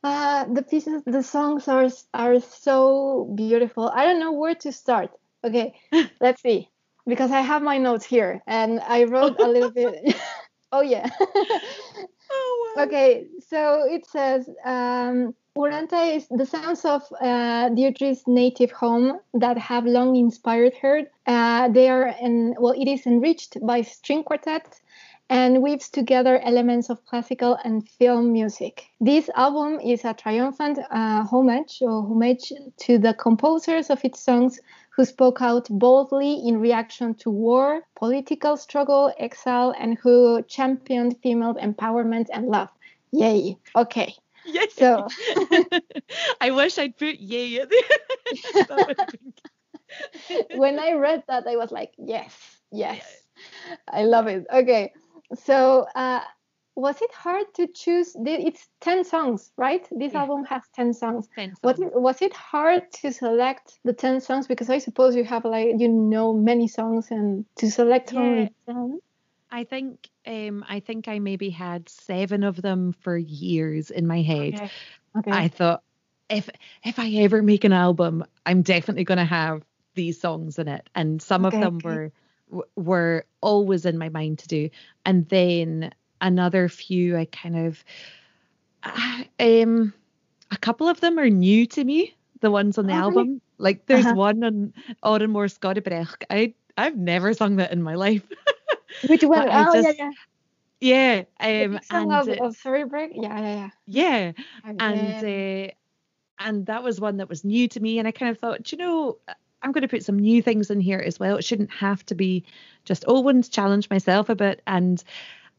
Uh, the pieces, the songs are are so beautiful. I don't know where to start. Okay, let's see, because I have my notes here and I wrote a little bit. oh yeah. oh, wow. Okay, so it says um, Uranta is the sounds of uh, Deirdre's native home that have long inspired her. Uh, they are, in, well, it is enriched by string quartet and weaves together elements of classical and film music. This album is a triumphant uh, homage or homage to the composers of its songs who spoke out boldly in reaction to war, political struggle, exile, and who championed female empowerment and love. Yay. Okay. Yay. So I wish I'd put yay at the when I read that, I was like, yes, yes. I love it. Okay. So, uh, was it hard to choose? It's 10 songs, right? This yeah. album has 10 songs. 10 songs. Was, it, was it hard to select the 10 songs? Because I suppose you have, like, you know, many songs and to select yeah. only 10. I think um, I think I maybe had seven of them for years in my head. Okay. okay. I thought if if I ever make an album, I'm definitely going to have these songs in it, and some okay, of them okay. Were were always in my mind to do. And then another few, I kind of, um, a couple of them are new to me. The ones on the oh, album, really? like there's uh-huh. one on Autumn Scotty Brecht. I I've never sung that in my life. Which one? oh just, yeah, yeah. Yeah, um, and of, of Sorry Break. Yeah, yeah, yeah. Yeah, and uh, and that was one that was new to me, and I kind of thought, you know, I'm going to put some new things in here as well. It shouldn't have to be just Owen's challenge myself a bit. And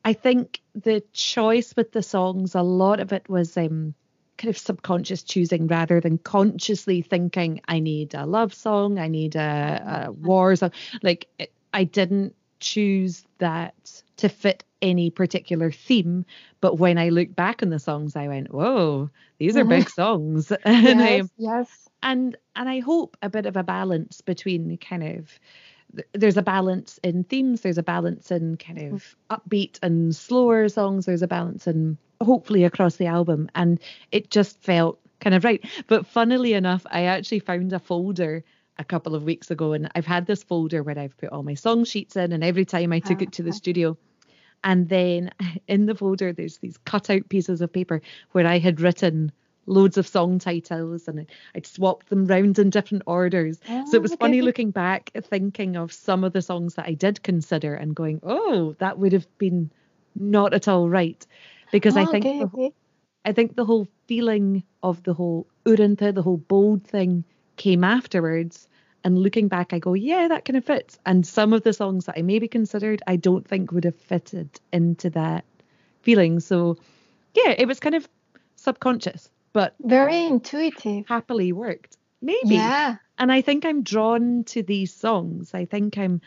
I think the choice with the songs, a lot of it was um, kind of subconscious choosing rather than consciously thinking, I need a love song, I need a, a war song. Like, it, I didn't choose that to fit any particular theme. But when I look back on the songs, I went, whoa, these are big songs. Yes, yes and and I hope a bit of a balance between kind of there's a balance in themes there's a balance in kind of upbeat and slower songs there's a balance in hopefully across the album and it just felt kind of right but funnily enough I actually found a folder a couple of weeks ago and I've had this folder where I've put all my song sheets in and every time I took it to the uh-huh. studio and then in the folder there's these cut out pieces of paper where I had written loads of song titles and I'd swapped them round in different orders. Oh, so it oh, was okay. funny looking back, thinking of some of the songs that I did consider and going, oh, that would have been not at all right. Because oh, I think okay, the, okay. I think the whole feeling of the whole uranta, the whole bold thing came afterwards. And looking back, I go, yeah, that kind of fits. And some of the songs that I maybe considered, I don't think would have fitted into that feeling. So, yeah, it was kind of subconscious but very intuitive. Happily worked. Maybe. Yeah. And I think I'm drawn to these songs. I think I'm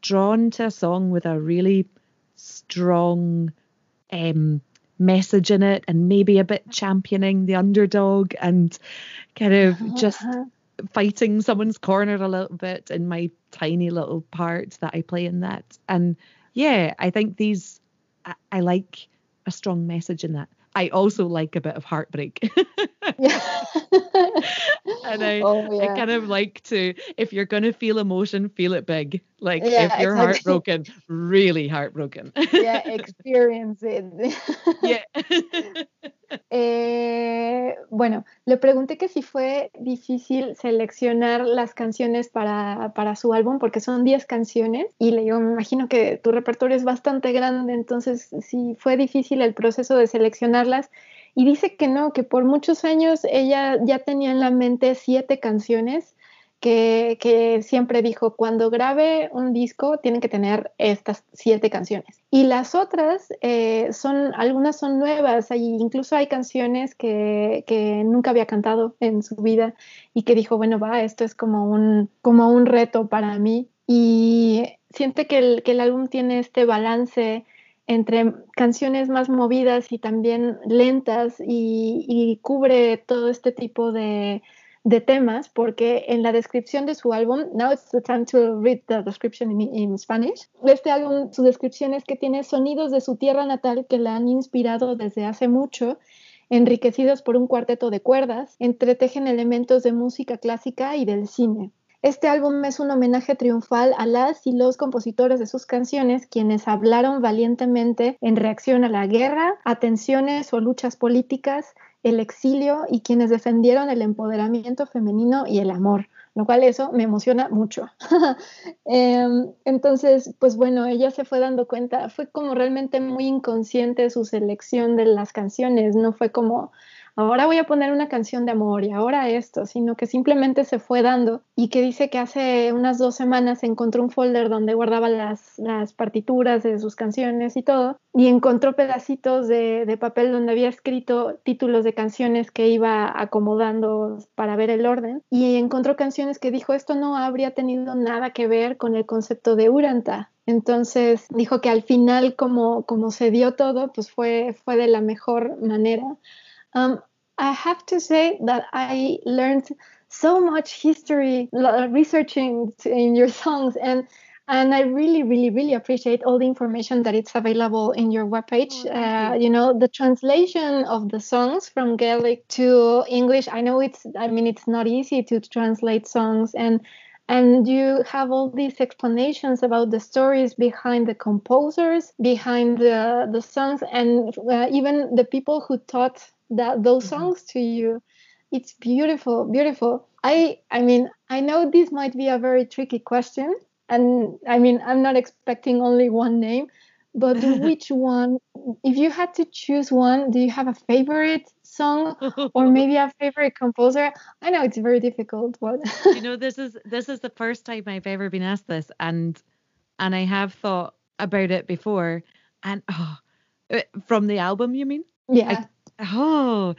drawn to a song with a really strong um, message in it and maybe a bit championing the underdog and kind of uh-huh. just fighting someone's corner a little bit in my tiny little part that I play in that. And yeah, I think these, I, I like a strong message in that. I also like a bit of heartbreak. yeah. and I, Oh, I kind of like to, if you're going to feel emotion, feel it big. Like Yeah, if you're exactly. heartbroken, really heartbroken. yeah, experience it. yeah. Eh, bueno, le pregunté que si fue difícil seleccionar las canciones para, para su álbum, porque son 10 canciones, y le digo, me imagino que tu repertorio es bastante grande, entonces si fue difícil el proceso de seleccionarlas. Y dice que no, que por muchos años ella ya tenía en la mente siete canciones que, que siempre dijo, cuando grabe un disco tienen que tener estas siete canciones. Y las otras eh, son, algunas son nuevas, hay, incluso hay canciones que, que nunca había cantado en su vida y que dijo, bueno, va, esto es como un, como un reto para mí. Y siente que el, que el álbum tiene este balance entre canciones más movidas y también lentas y, y cubre todo este tipo de, de temas porque en la descripción de su álbum, now it's the time to read the description in, in Spanish, este álbum, su descripción es que tiene sonidos de su tierra natal que la han inspirado desde hace mucho, enriquecidos por un cuarteto de cuerdas, entretejen elementos de música clásica y del cine. Este álbum es un homenaje triunfal a las y los compositores de sus canciones, quienes hablaron valientemente en reacción a la guerra, a tensiones o luchas políticas, el exilio y quienes defendieron el empoderamiento femenino y el amor, lo cual eso me emociona mucho. eh, entonces, pues bueno, ella se fue dando cuenta, fue como realmente muy inconsciente su selección de las canciones, no fue como ahora voy a poner una canción de amor y ahora esto, sino que simplemente se fue dando y que dice que hace unas dos semanas encontró un folder donde guardaba las, las partituras de sus canciones y todo y encontró pedacitos de, de, papel donde había escrito títulos de canciones que iba acomodando para ver el orden y encontró canciones que dijo esto no habría tenido nada que ver con el concepto de Uranta. Entonces dijo que al final como, como se dio todo, pues fue, fue de la mejor manera. Um, I have to say that I learned so much history researching in your songs and and I really, really, really appreciate all the information that it's available in your webpage. Oh, uh, you. you know, the translation of the songs from Gaelic to English. I know it's, I mean, it's not easy to translate songs and and you have all these explanations about the stories behind the composers, behind the the songs, and uh, even the people who taught that those Mhm. songs to you. It's beautiful, beautiful. I I mean, I know this might be a very tricky question, and I mean, I'm not expecting only one name, but which one? If you had to choose one, do you have a favorite song or maybe a favorite composer? I know it's very difficult, but you know this is this is the first time I've ever been asked this and and I have thought about it before and oh uh, from the album you mean yeah. Oh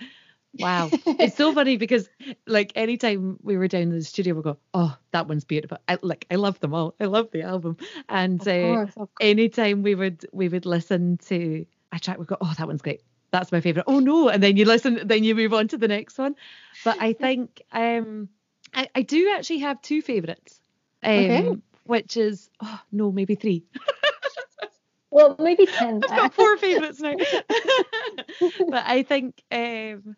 wow. It's so funny because like anytime we were down in the studio we go oh that one's beautiful. I like I love them all. I love the album. And of uh, course, of course. anytime we would we would listen to a track we go oh that one's great. That's my favorite. Oh no. And then you listen then you move on to the next one. But I think um I, I do actually have two favorites um Okay. which is oh no maybe three Well, maybe 10. I've got four favorites now. but I think um,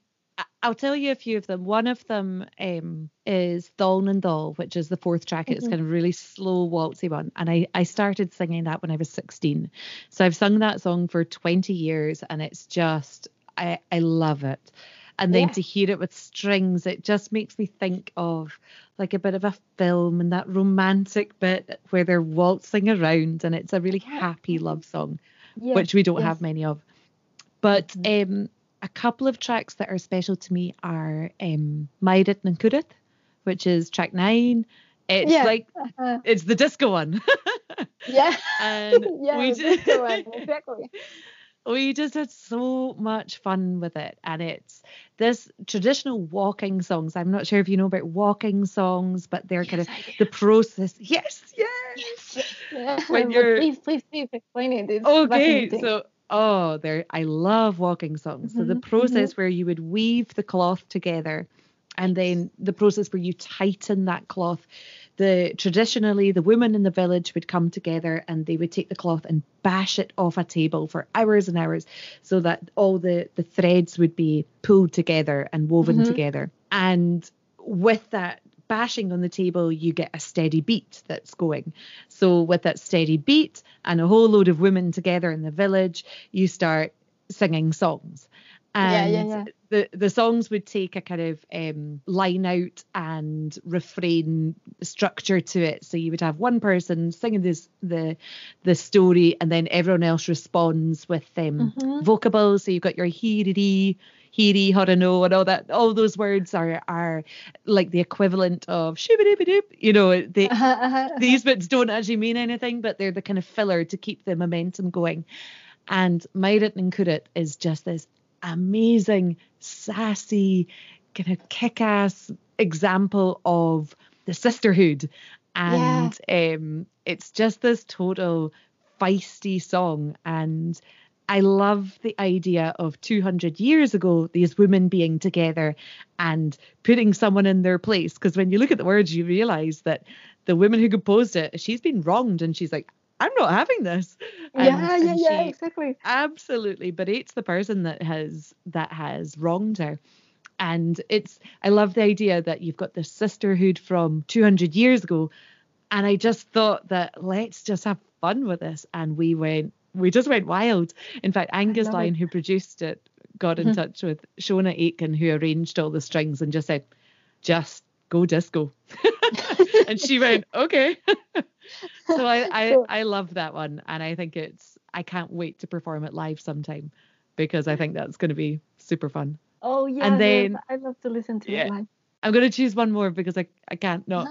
I'll tell you a few of them. One of them um, is Doll and Doll, which is the fourth track. It's Mhm. kind of really slow, waltzy one. And I, I started singing that when I was 16. So I've sung that song for 20 years and it's just, I, I love it. And then Yeah. to hear it with strings, it just makes me think of like a bit of a film and that romantic bit where they're waltzing around and it's a really happy love song Yes, which we don't yes. have many of. But Mhm. um, a couple of tracks that are special to me are um, Mairit and Kurit, which is track nine. It's Yeah. like Uh-huh. it's the disco one, Yeah. and yeah, we just exactly. We just had so much fun with it, and it's this traditional waulking songs. I'm not sure if you know about waulking songs, but they're kind of Yes, I do. the process. Yes, yes. Yes, yeah. When you're- please, please, please explain it. Okay, so oh, there I love waulking songs. So the Mhm, process where you would weave the cloth together and then the process where you tighten that cloth the traditionally the women in the village would come together and they would take the cloth and bash it off a table for hours and hours so that all the the threads would be pulled together and woven Mhm. together. And with that bashing on the table you get a steady beat that's going. So with that steady beat and a whole load of women together in the village you start singing songs and yeah, yeah. the the songs would take a kind of um, line out and refrain structure to it. So you would have one person singing this the the story, and then everyone else responds with um, Mhm. vocables. So you've got your heedy, heedy, horano, and all that. All those words are are like the equivalent of shooby You know, they Ajá, ajá, ajá. these bits don't actually mean anything, but they're the kind of filler to keep the momentum going. And Myrit and Kurit is just this amazing, sassy, kind of kick ass example of the sisterhood. And um, it's just this total feisty song. And I love the idea of 200 years ago, these women being together and putting someone in their place. Because when you look at the words, you realize that the woman who composed it, she's been wronged and she's like, I'm not having this. Yeah, yeah, yeah, exactly. absolutely but it's the person that has that has wronged her. And it's I love the idea that you've got this sisterhood from 200 years ago. And I just thought that let's just have fun with this. And we went, we just went wild. In fact, Angus it. Lyon, who produced it, got in Mhm. touch with Seonaid Aitken, who arranged all the strings, and just said, just go disco. and she went, okay. so I, I, I love that one. And I think it's, I can't wait to perform it live sometime because I think that's going to be super fun. Oh yeah, And then- I love to listen to Yeah. it live. I'm going to choose one more because I, I can't not.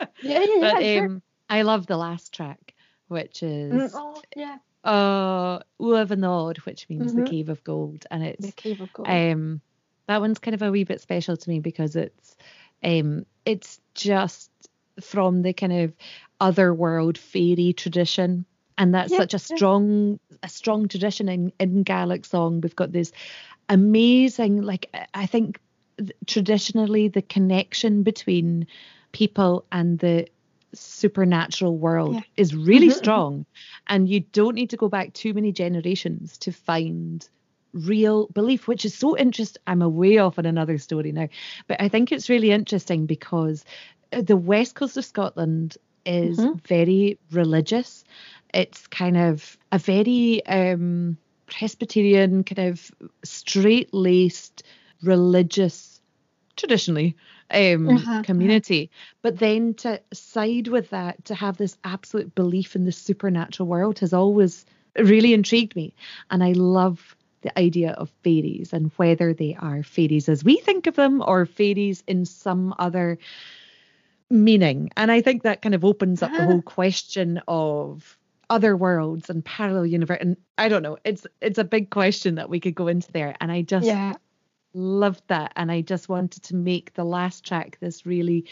Yeah, yeah, yeah. but sure. um, I love the last track, which is Mm, oh yeah, uh Uamh an Òir, which means the Mhm. Cave of Gold, and it's the Cave of Gold. um that one's kind of a wee bit special to me because it's um it's just from the kind of otherworld fairy tradition and that's Yeah, such a yeah. strong a strong tradition in in Gaelic song we've got this amazing like I- think traditionally the connection between people and the supernatural world Yeah. is really Mhm, mhm. strong and you don't need to go back too many generations to find real belief which is so interesting i'm away off on another story now but i think it's really interesting because uh, the west coast of scotland is Mhm. very religious it's kind of a very um presbyterian kind of straight laced religious traditionally um uh-huh. community but then to side with that to have this absolute belief in the supernatural world has always really intrigued me and i love the idea of fairies and whether they are fairies as we think of them or fairies in some other meaning. And i think that kind of opens up the Ah. whole question of other worlds and parallel universe and i don't know it's it's a big question that we could go into there. And i just yeah, loved that. And i just wanted to make the last track this really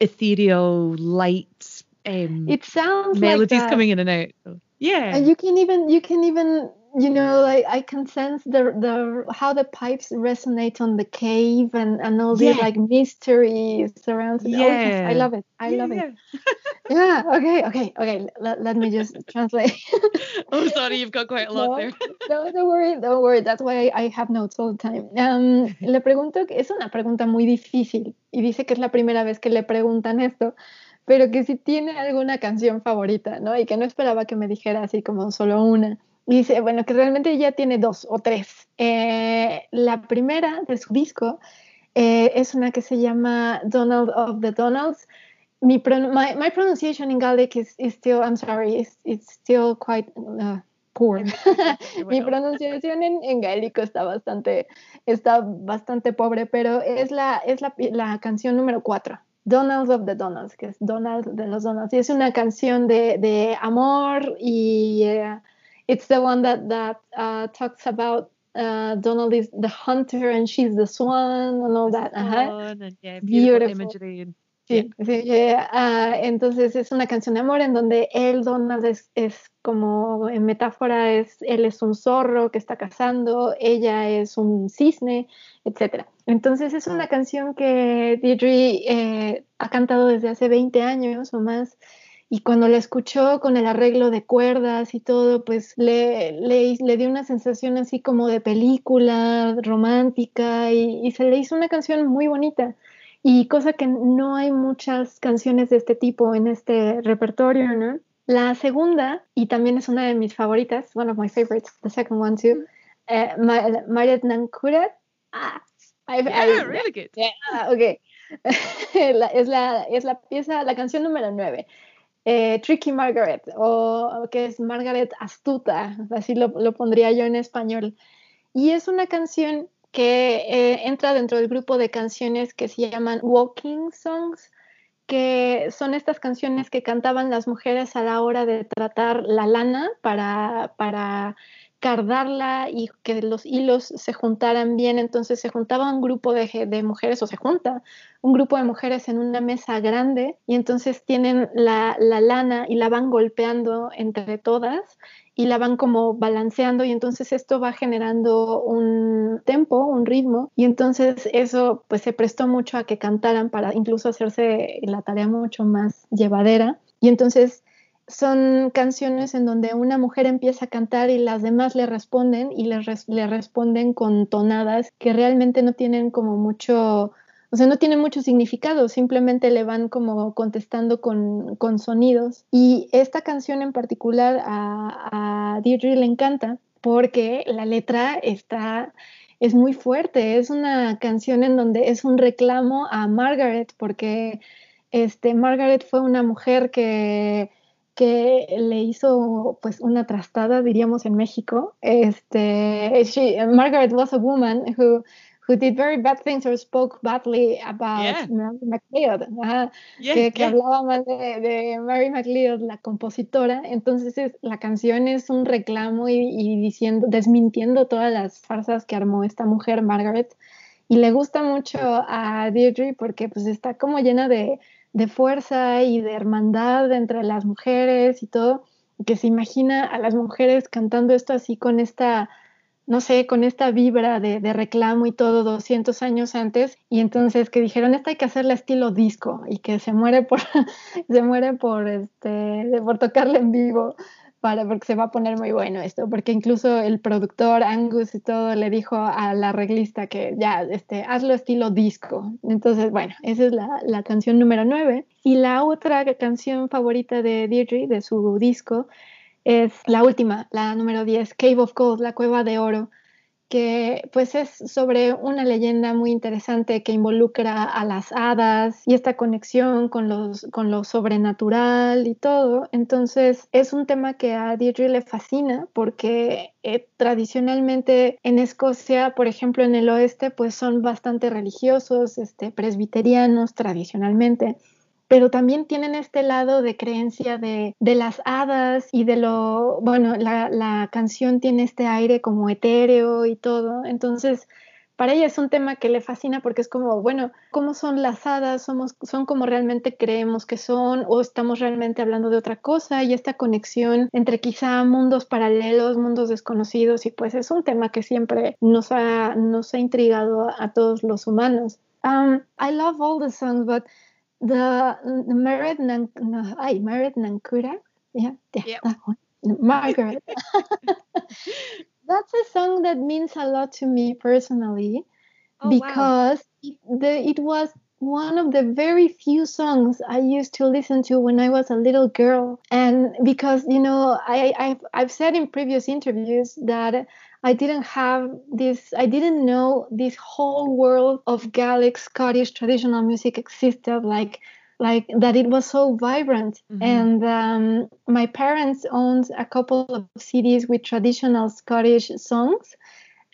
ethereal light um it sounds melodies like coming in and out. So, yeah. and you can even you can even you know like i can sense the the how the pipes resonate on the cave and and all these Yeah. like mysteries surrounds it. Oh, yes, i love it i Yeah, love it yeah okay okay okay let, let me just translate oh sorry you've got quite a lot No. there no don't worry don't worry that's why i have notes all the time um, le pregunto que es una pregunta muy difícil y dice que es la primera vez que le preguntan esto pero que si tiene alguna canción favorita, ¿no? Y que no esperaba que me dijera así como solo una. Y dice, bueno, que realmente ya tiene dos o tres. Eh, la primera de su disco eh, es una que se llama Donald of the Donalds. Mi pron- my, my pronunciation in Gaelic is, is still, I'm sorry, it's, it's still quite uh, poor. Mi pronunciación en, en gaélico está bastante, está bastante pobre, pero es la, es la, la canción número cuatro. Donalds of the Donalds, que es Donald de los Donalds. Y es una canción de, de amor y eh, it's the one that, that uh, talks about uh, Donald is the hunter and she's the swan and all that. Ajá. Fun and, yeah, beautiful, Beautiful. imagery and Sí, sí, yeah. Ah, entonces es una canción de amor en donde él, Donald, es, es como en metáfora es él es un zorro que está cazando, ella es un cisne, etc. Entonces es una canción que Deirdre eh, ha cantado desde hace 20 años o más y cuando la escuchó con el arreglo de cuerdas y todo, pues le, le, dio una sensación así como de película romántica y, y, se le hizo una canción muy bonita. Y cosa que no hay muchas canciones de este tipo en este repertorio, ¿no? La segunda, y también es una de mis favoritas, one of my favorites, the second one too, uh, Mariet Nankurat. Ah, I, yeah, really good. Yeah, okay. es, la, es la pieza, la canción número nueve. Eh, Tricky Margaret, o que es Margaret Astuta, así lo, pondría yo en español. Y es una canción que eh, entra dentro del grupo de canciones que se llaman Walking Songs, que son estas canciones que cantaban las mujeres a la hora de tratar la lana para, para cardarla y que los hilos se juntaran bien. Entonces se juntaba un grupo de, de, mujeres, o se junta un grupo de mujeres en una mesa grande y entonces tienen la, la lana y la van golpeando entre todas y la van como balanceando y entonces esto va generando un tempo, un ritmo y entonces eso pues se prestó mucho a que cantaran para incluso hacerse la tarea mucho más llevadera. Y entonces son canciones en donde una mujer empieza a cantar y las demás le responden y le, le responden con tonadas que realmente no tienen como mucho o sea, no tiene mucho significado, simplemente le van como contestando con, con sonidos. Y esta canción en particular a, a Deirdre le encanta porque la letra está es muy fuerte, es una canción en donde es un reclamo a Margaret porque este Margaret fue una mujer que que le hizo pues una trastada diríamos en México. Este she, Margaret was a woman who who did very bad things or spoke badly about yeah. Mary McLeod, yeah, que, que yeah. hablaba mal de, de, Mary McLeod, la compositora. Entonces es, la canción es un reclamo y, y, diciendo, desmintiendo todas las farsas que armó esta mujer, Margaret. Y le gusta mucho a Deirdre porque pues está como llena de, de fuerza y de hermandad entre las mujeres y todo, que se imagina a las mujeres cantando esto así con esta no sé, con esta vibra de, reclamo y todo 200 años antes, y entonces que dijeron, esta hay que hacerle estilo disco, y que se muere por, se muere por, este, por tocarle en vivo, para, porque se va a poner muy bueno esto, porque incluso el productor Angus y todo le dijo a la arreglista que ya, este, hazlo estilo disco. Entonces, bueno, esa es la, la canción número 9. Y la otra canción favorita de Deirdre, de su disco, es la última, la número 10, Cave of Gold, la cueva de oro, que pues es sobre una leyenda muy interesante que involucra a las hadas y esta conexión con, los, con lo sobrenatural y todo. Entonces es un tema que a Deirdre le fascina porque eh, tradicionalmente en Escocia, por ejemplo en el oeste, pues son bastante religiosos, este, presbiterianos tradicionalmente pero también tienen este lado de creencia de, las hadas y de lo, bueno, la, la, canción tiene este aire como etéreo y todo, entonces para ella es un tema que le fascina porque es como, bueno, ¿cómo son las hadas? ¿Somos, ¿Son como realmente creemos que son o estamos realmente hablando de otra cosa? Y esta conexión entre quizá mundos paralelos, mundos desconocidos, y pues es un tema que siempre nos ha, nos ha intrigado a, todos los humanos. Um, I love all the songs, but the, Merit Nan, no, ay, Merit Nankura. Yeah, yeah, yep. that one. Margaret. That's a song that means a lot to me personally oh, because wow. it, the, it was one of the very few songs I used to listen to when I was a little girl. And because, you know, I, I've, I've said in previous interviews that I didn't have this, I didn't know this whole world of Gaelic Scottish traditional music existed, like like that it was so vibrant. Mm-hmm. And um, my parents owned a couple of CDs with traditional Scottish songs,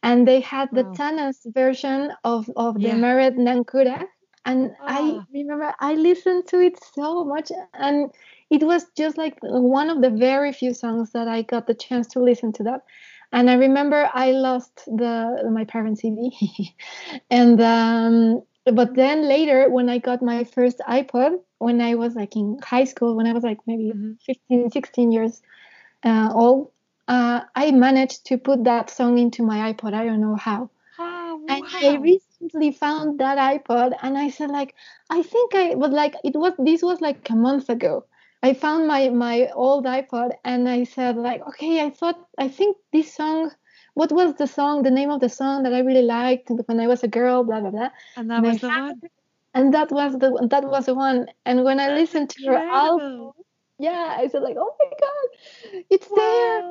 and they had the wow. Tannas version of of the yeah. Mered Nankura. And oh. I ah. remember I listened to it so much, and it was just like one of the very few songs that I got the chance to listen to that and I remember I lost the my parents' CD, and um, but then later when I got my first iPod when I was like in high school when I was like maybe mm-hmm. 15, 16 years, uh, all, uh, I managed to put that song into my iPod. I don't know how. Oh, And. I recently found that iPod, and I said like, I think I was like, it was this was like a month ago. I found my my old iPod, and I said like, okay, I thought I think this song. What was the song? The name of the song that I really liked when I was a girl, blah blah blah. and that and I was the found one. And that was the that was the one. And when I listened to your album, yeah, I said like, oh my god, it's there.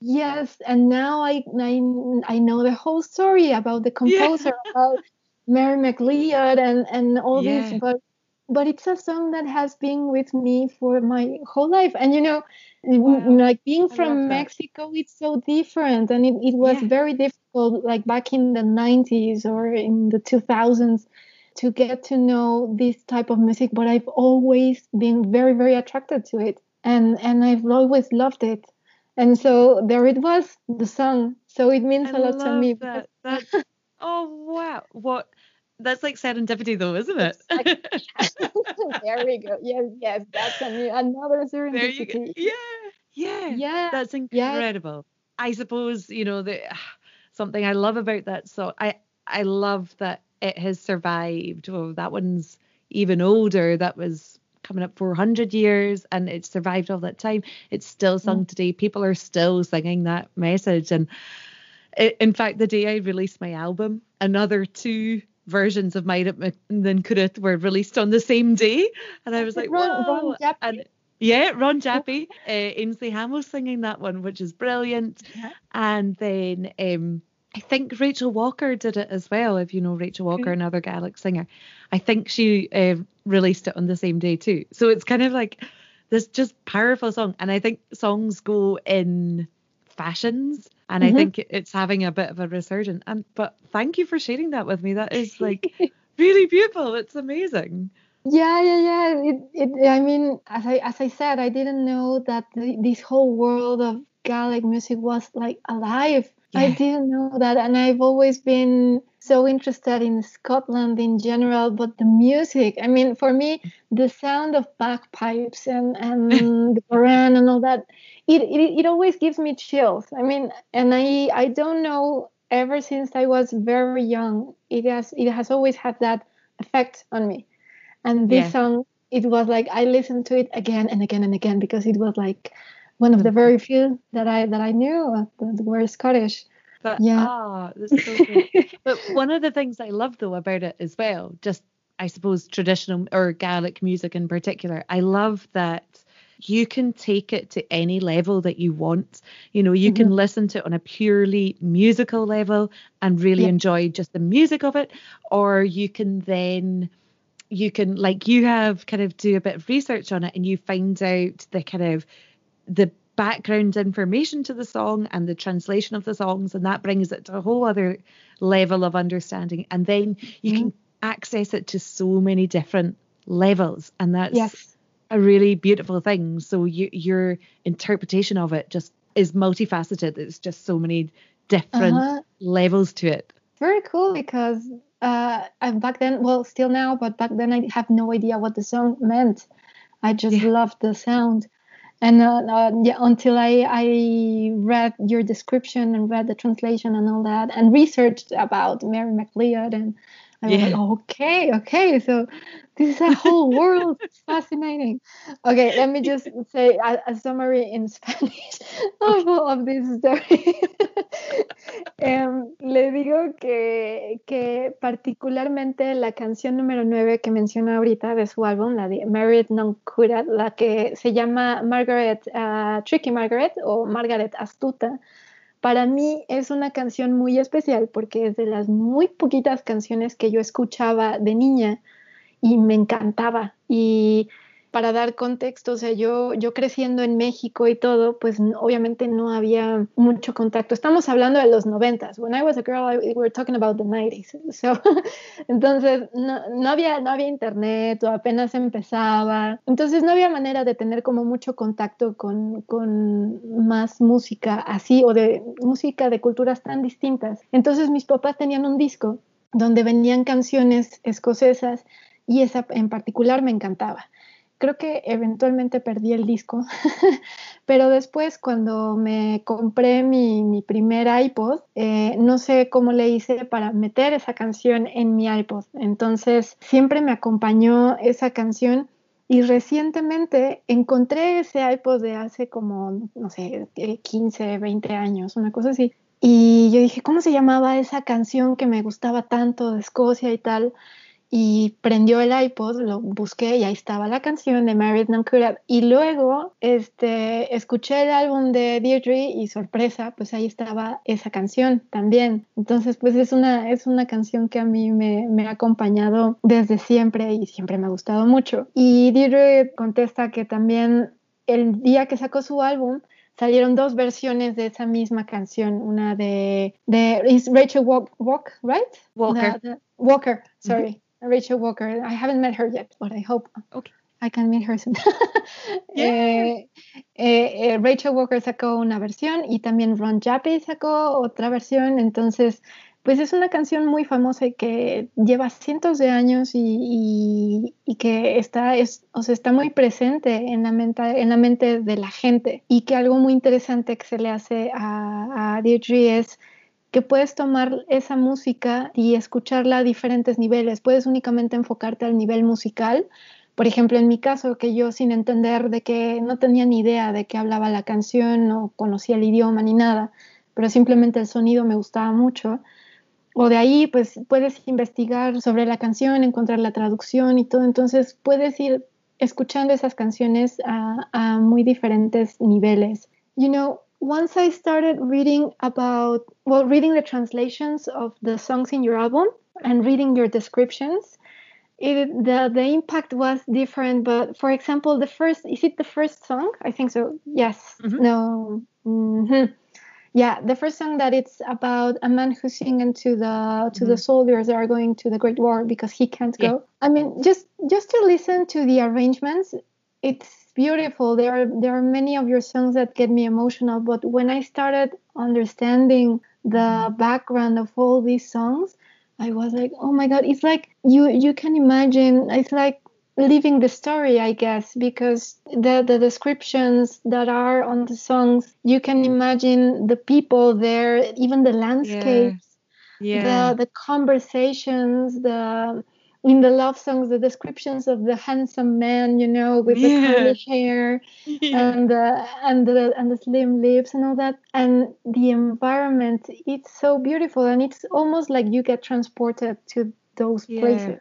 Yes, and now I, I I know the whole story about the composer, about Mary McLeod and and all Yeah. this, but it's a song that has been with me for my whole life. And you know, Wow. like being from that. Mexico, it's so different, and it, it was Yeah. very difficult, like back in the 90s or in the 2000s, to get to know this type of music. But I've always been very very attracted to it, and and I've always loved it. And so there it was, the song. So it means I a lot to me. that. Oh wow. What that's like serendipity though, isn't it? there we go. Yes, yes, that's a new, another there you go. serendipity. Yeah. Yeah. Yeah, That's yeah. incredible. I suppose, you know, the something I love about that song. I I love that it has survived. Oh, that one's even older. That was coming up 400 years and it's survived all that time. It's still sung Mm. today. People are still singing that message. And i in fact, the day I released my album, another two versions of Made It Than Could've were released on the same day. And I was like, Ron- Ron. And yeah, Ron Jappy, uh, Ainsley Hamill singing that one, which is brilliant. Yeah. And then um, I think Rachel Walker did it as well. If you know Rachel Walker, Okay. another Gaelic singer, I think she uh, released it on the same day too. So it's kind of like this just powerful song. And I think songs go in fashions, and I Mhm. think it's having a bit of a resurgence. And but thank you for sharing that with me. That is like really beautiful. It's amazing. Yeah, yeah, yeah. It, it, I mean, as I as I said, I didn't know that the, this whole world of Gaelic music was like alive. I didn't know that, and I've always been so interested in Scotland in general, but the music. I mean, for me, the sound of bagpipes and and the bodhrán and all that, it, it it always gives me chills. I mean, and I I don't know. Ever since I was very young, it has it has always had that effect on me. And this Yeah. song, it was like I listened to it again and again and again because it was like one of the mm. very few that I that I knew that were Scottish. But Yeah. ah, that's so good. But one of the things I love though about it as well, just I suppose traditional or Gaelic music in particular, I love that you can take it to any level that you want. You know, you can listen to it on a purely musical level and really Yeah. enjoy just the music of it, or you can then you can like you have kind of do a bit of research on it and you find out the kind of the background information to the song and the translation of the songs and that brings it to a whole other level of understanding and then you Mhm. can access it to so many different levels and that's Yes. a really beautiful thing so you, your interpretation of it just is multifaceted it's just so many different Uh-huh. levels to it Very cool because uh, I, back then, well, still now, but back then I have no idea what the song meant. I just Yeah. loved the sound. And uh, uh, yeah, until I, I read your description and read the translation and all that and researched about Mary McLeod and I was Yeah. like, okay, okay, so this is a whole world. It's fascinating. Okay, let me just say a, a summary in Spanish of, of this story. Em, le digo que, que particularmente la canción número 9 que menciona ahorita de su álbum, la de Married Non Cura, la que se llama Margaret, ah, Tricky Margaret o Margaret Astuta, para mí es una canción muy especial porque es de las muy poquitas canciones que yo escuchaba de niña y me encantaba. Y para dar contexto, o sea, yo, yo creciendo en México y todo, pues obviamente no había mucho contacto. Estamos hablando de los noventas. When I was a girl, I, we were talking about the 90s. So, entonces, no, no, había, no había internet o apenas empezaba. Entonces, no había manera de tener como mucho contacto con, con más música así o de música de culturas tan distintas. Entonces, mis papás tenían un disco donde venían canciones escocesas y esa en particular me encantaba. Creo que eventualmente perdí el disco, pero después cuando me compré mi, mi primer iPod, eh, no sé cómo le hice para meter esa canción en mi iPod. Entonces siempre me acompañó esa canción y recientemente encontré ese iPod de hace como, no sé, 15, 20 años, una cosa así. Y yo dije, ¿cómo se llamaba esa canción que me gustaba tanto de Escocia y tal? Y prendió el iPod, lo busqué y ahí estaba la canción de Married Non Y luego este, escuché el álbum de Deirdre y sorpresa, pues ahí estaba esa canción también. Entonces, pues es una, es una canción que a mí me, me ha acompañado desde siempre y siempre me ha gustado mucho. Y Deirdre contesta que también el día que sacó su álbum, salieron dos versiones de esa misma canción, una de, de is Rachel Walk, Walk right? Walker. Walker, sorry. Rachel Walker. I haven't met her yet, but I hope okay. I can meet her soon. eh, eh, eh, Rachel Walker sacó una versión y también Ron Jaffe sacó otra versión. Entonces, pues es una canción muy famosa y que lleva cientos de años y, y, y que está, es, o sea, está muy presente en la, mente, en la mente de la gente. Y que algo muy interesante que se le hace a, a Deirdre es que puedes tomar esa música y escucharla a diferentes niveles. Puedes únicamente enfocarte al nivel musical. Por ejemplo, en mi caso, que yo sin entender de que no tenía ni idea de qué hablaba la canción, no conocía el idioma ni nada, pero simplemente el sonido me gustaba mucho. O de ahí, pues puedes investigar sobre la canción, encontrar la traducción y todo. Entonces puedes ir escuchando esas canciones a, muy diferentes niveles. You know, once I started reading about, well, reading the translations of the songs in your album and reading your descriptions, it, the the impact was different. But for example, the first is it the first song? I think so. Yes. Mm-hmm. No. Mm-hmm. Yeah, the first song that it's about a man who's singing to the to mm-hmm. the soldiers that are going to the Great War because he can't yeah. go. I mean, just just to listen to the arrangements, it's beautiful. There are there are many of your songs that get me emotional, but when I started understanding the mm-hmm. background of all these songs, I was like, oh my god, it's like you you can imagine. It's like living the story, I guess, because the the descriptions that are on the songs, you can mm. imagine the people there, even the landscapes, yeah. yeah. the the conversations, the in the love songs the descriptions of the handsome man you know with the yeah. curly hair yeah. and uh, and the and the slim lips and all that and the environment it's so beautiful and it's almost like you get transported to those yeah. places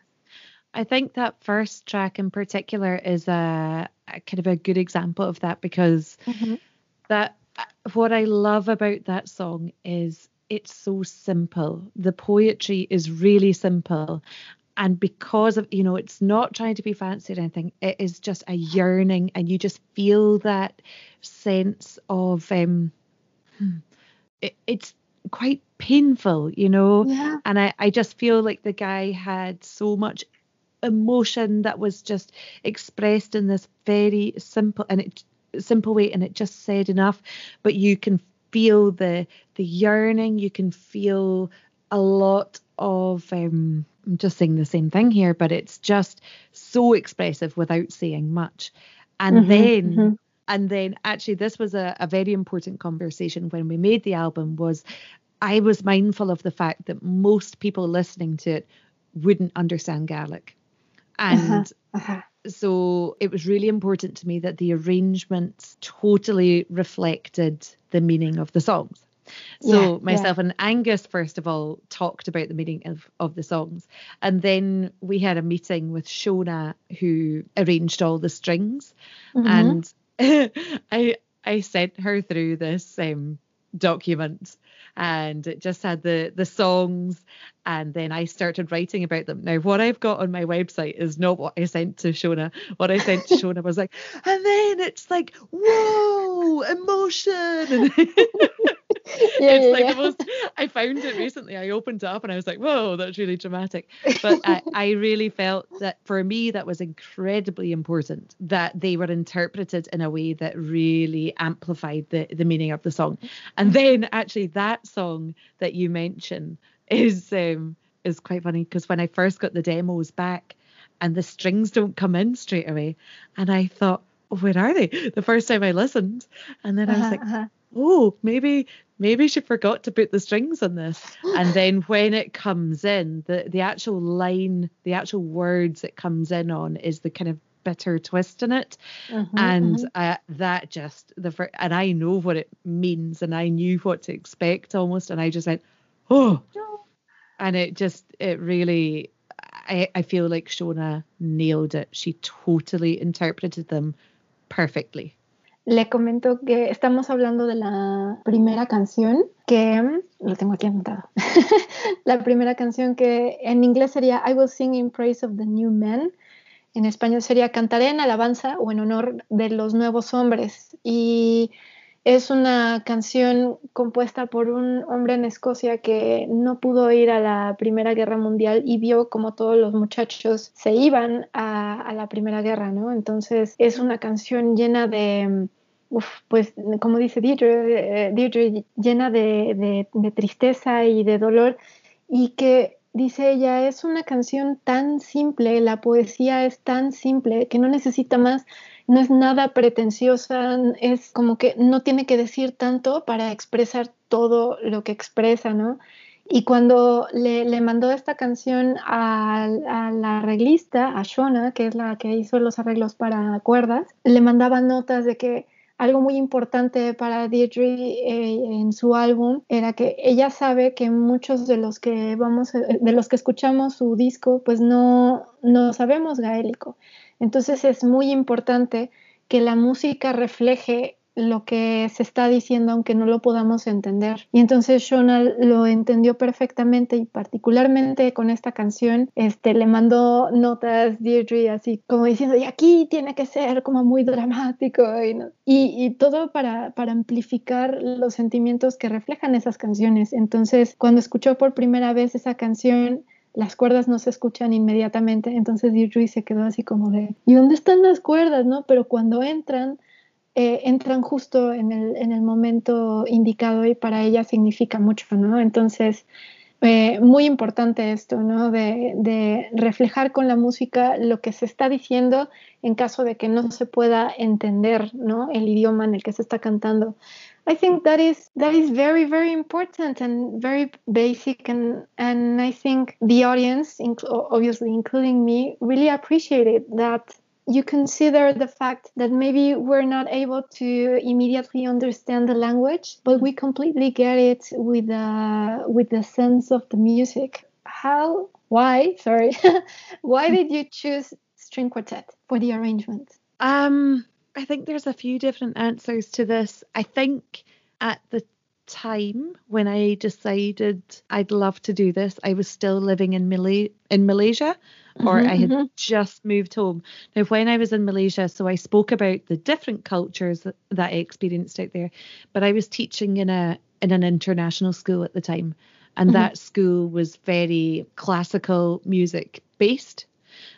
I think that first track in particular is a, a kind of a good example of that because mm-hmm. that what I love about that song is it's so simple. The poetry is really simple and because of you know it's not trying to be fancy or anything it is just a yearning and you just feel that sense of um hmm, it, it's quite painful you know yeah. and I, I just feel like the guy had so much emotion that was just expressed in this very simple and it simple way and it just said enough but you can feel the the yearning you can feel a lot of um I'm just saying the same thing here, but it's just so expressive without saying much. And mm-hmm, then mm-hmm. and then actually this was a, a very important conversation when we made the album was I was mindful of the fact that most people listening to it wouldn't understand Gaelic. And uh-huh, uh-huh. so it was really important to me that the arrangements totally reflected the meaning of the songs. So yeah, myself yeah. and Angus first of all talked about the meaning of, of the songs. And then we had a meeting with Shona who arranged all the strings. Mm-hmm. And I I sent her through this um, document and it just had the the songs and then I started writing about them. Now what I've got on my website is not what I sent to Shona. What I sent to Shona was like, and then it's like, whoa, emotion yeah, it's yeah, like yeah. the most I found it recently. I opened it up and I was like, whoa, that's really dramatic. But I, I really felt that for me that was incredibly important that they were interpreted in a way that really amplified the, the meaning of the song. And mm-hmm. then actually that song that you mentioned is um is quite funny because when I first got the demos back, and the strings don't come in straight away. And I thought, oh, where are they? The first time I listened. And then I was like, ajá. oh, maybe maybe she forgot to put the strings on this. And then when it comes in, the the actual line, the actual words it comes in on is the kind of bitter twist in it. Ujú, and ujú. uh, that just the and I know what it means and I knew what to expect almost and I just went, oh, and it just it really I, I feel like Shona nailed it. She totally interpreted them perfectly. Le comento que estamos hablando de la primera canción que lo tengo aquí anotado. la primera canción que en inglés sería I will sing in praise of the new men. En español sería Cantaré en alabanza o en honor de los nuevos hombres. Y es una canción compuesta por un hombre en Escocia que no pudo ir a la Primera Guerra Mundial y vio como todos los muchachos se iban a, a la Primera Guerra, ¿no? Entonces es una canción llena de, pues como dice Deirdre, eh, llena de, de- tristeza y de dolor y que dice ella, es una canción tan simple, la poesía es tan simple que no necesita más, no es nada pretenciosa, es como que no tiene que decir tanto para expresar todo lo que expresa, ¿no? Y cuando le, le mandó esta canción a, a la arreglista, a Shona, que es la que hizo los arreglos para cuerdas, le mandaba notas de que algo muy importante para Deirdre eh, en su álbum era que ella sabe que muchos de los que vamos eh, de los que escuchamos su disco pues no no sabemos gaélico. Entonces es muy importante que la música refleje lo que se está diciendo aunque no lo podamos entender y entonces Shona lo entendió perfectamente y particularmente con esta canción este le mandó notas Deirdre así como diciendo y aquí tiene que ser como muy dramático y, no- y, y todo para, para amplificar los sentimientos que reflejan esas canciones entonces cuando escuchó por primera vez esa canción las cuerdas no se escuchan inmediatamente, entonces Deirdre se quedó así como de, ¿y dónde están las cuerdas? ¿no? Pero cuando entran, eh, entran justo en el, en el momento indicado y para ella significa mucho, ¿no? Entonces, eh, muy importante esto, ¿no? De, de reflejar con la música lo que se está diciendo en caso de que no se pueda entender, ¿no? El idioma en el que se está cantando. I think that is that is very very important and very basic and and I think the audience, obviously including me, really appreciated that you consider the fact that maybe we're not able to immediately understand the language, but we completely get it with the with the sense of the music. How? Why? Sorry. why did you choose string quartet for the arrangement? Um, I think there's a few different answers to this. I think at the time when I decided I'd love to do this, I was still living in Malay in Malaysia, or Mhm, I had mhm. just moved home. Now, when I was in Malaysia, so I spoke about the different cultures that, that I experienced out there, but I was teaching in a in an international school at the time, and Mhm. that school was very classical music based.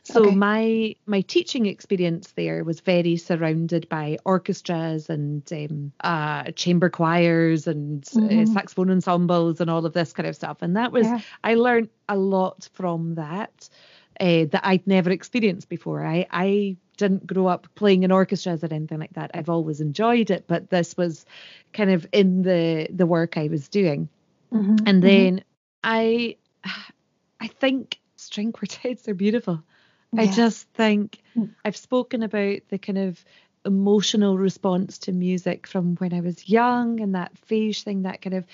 So Okay. my my teaching experience there was very surrounded by orchestras and um, uh, chamber choirs and uh, Mhm. saxophone ensembles and all of this kind of stuff. And that was Yeah. I learned a lot from that uh, that I'd never experienced before. I I didn't grow up playing in orchestras or anything like that. I've always enjoyed it, but this was kind of in the the work I was doing. Mhm, And mhm. then I I think string quartets are beautiful. I just think Mm. I've spoken about the kind of emotional response to music from when I was young and that phage thing, that kind of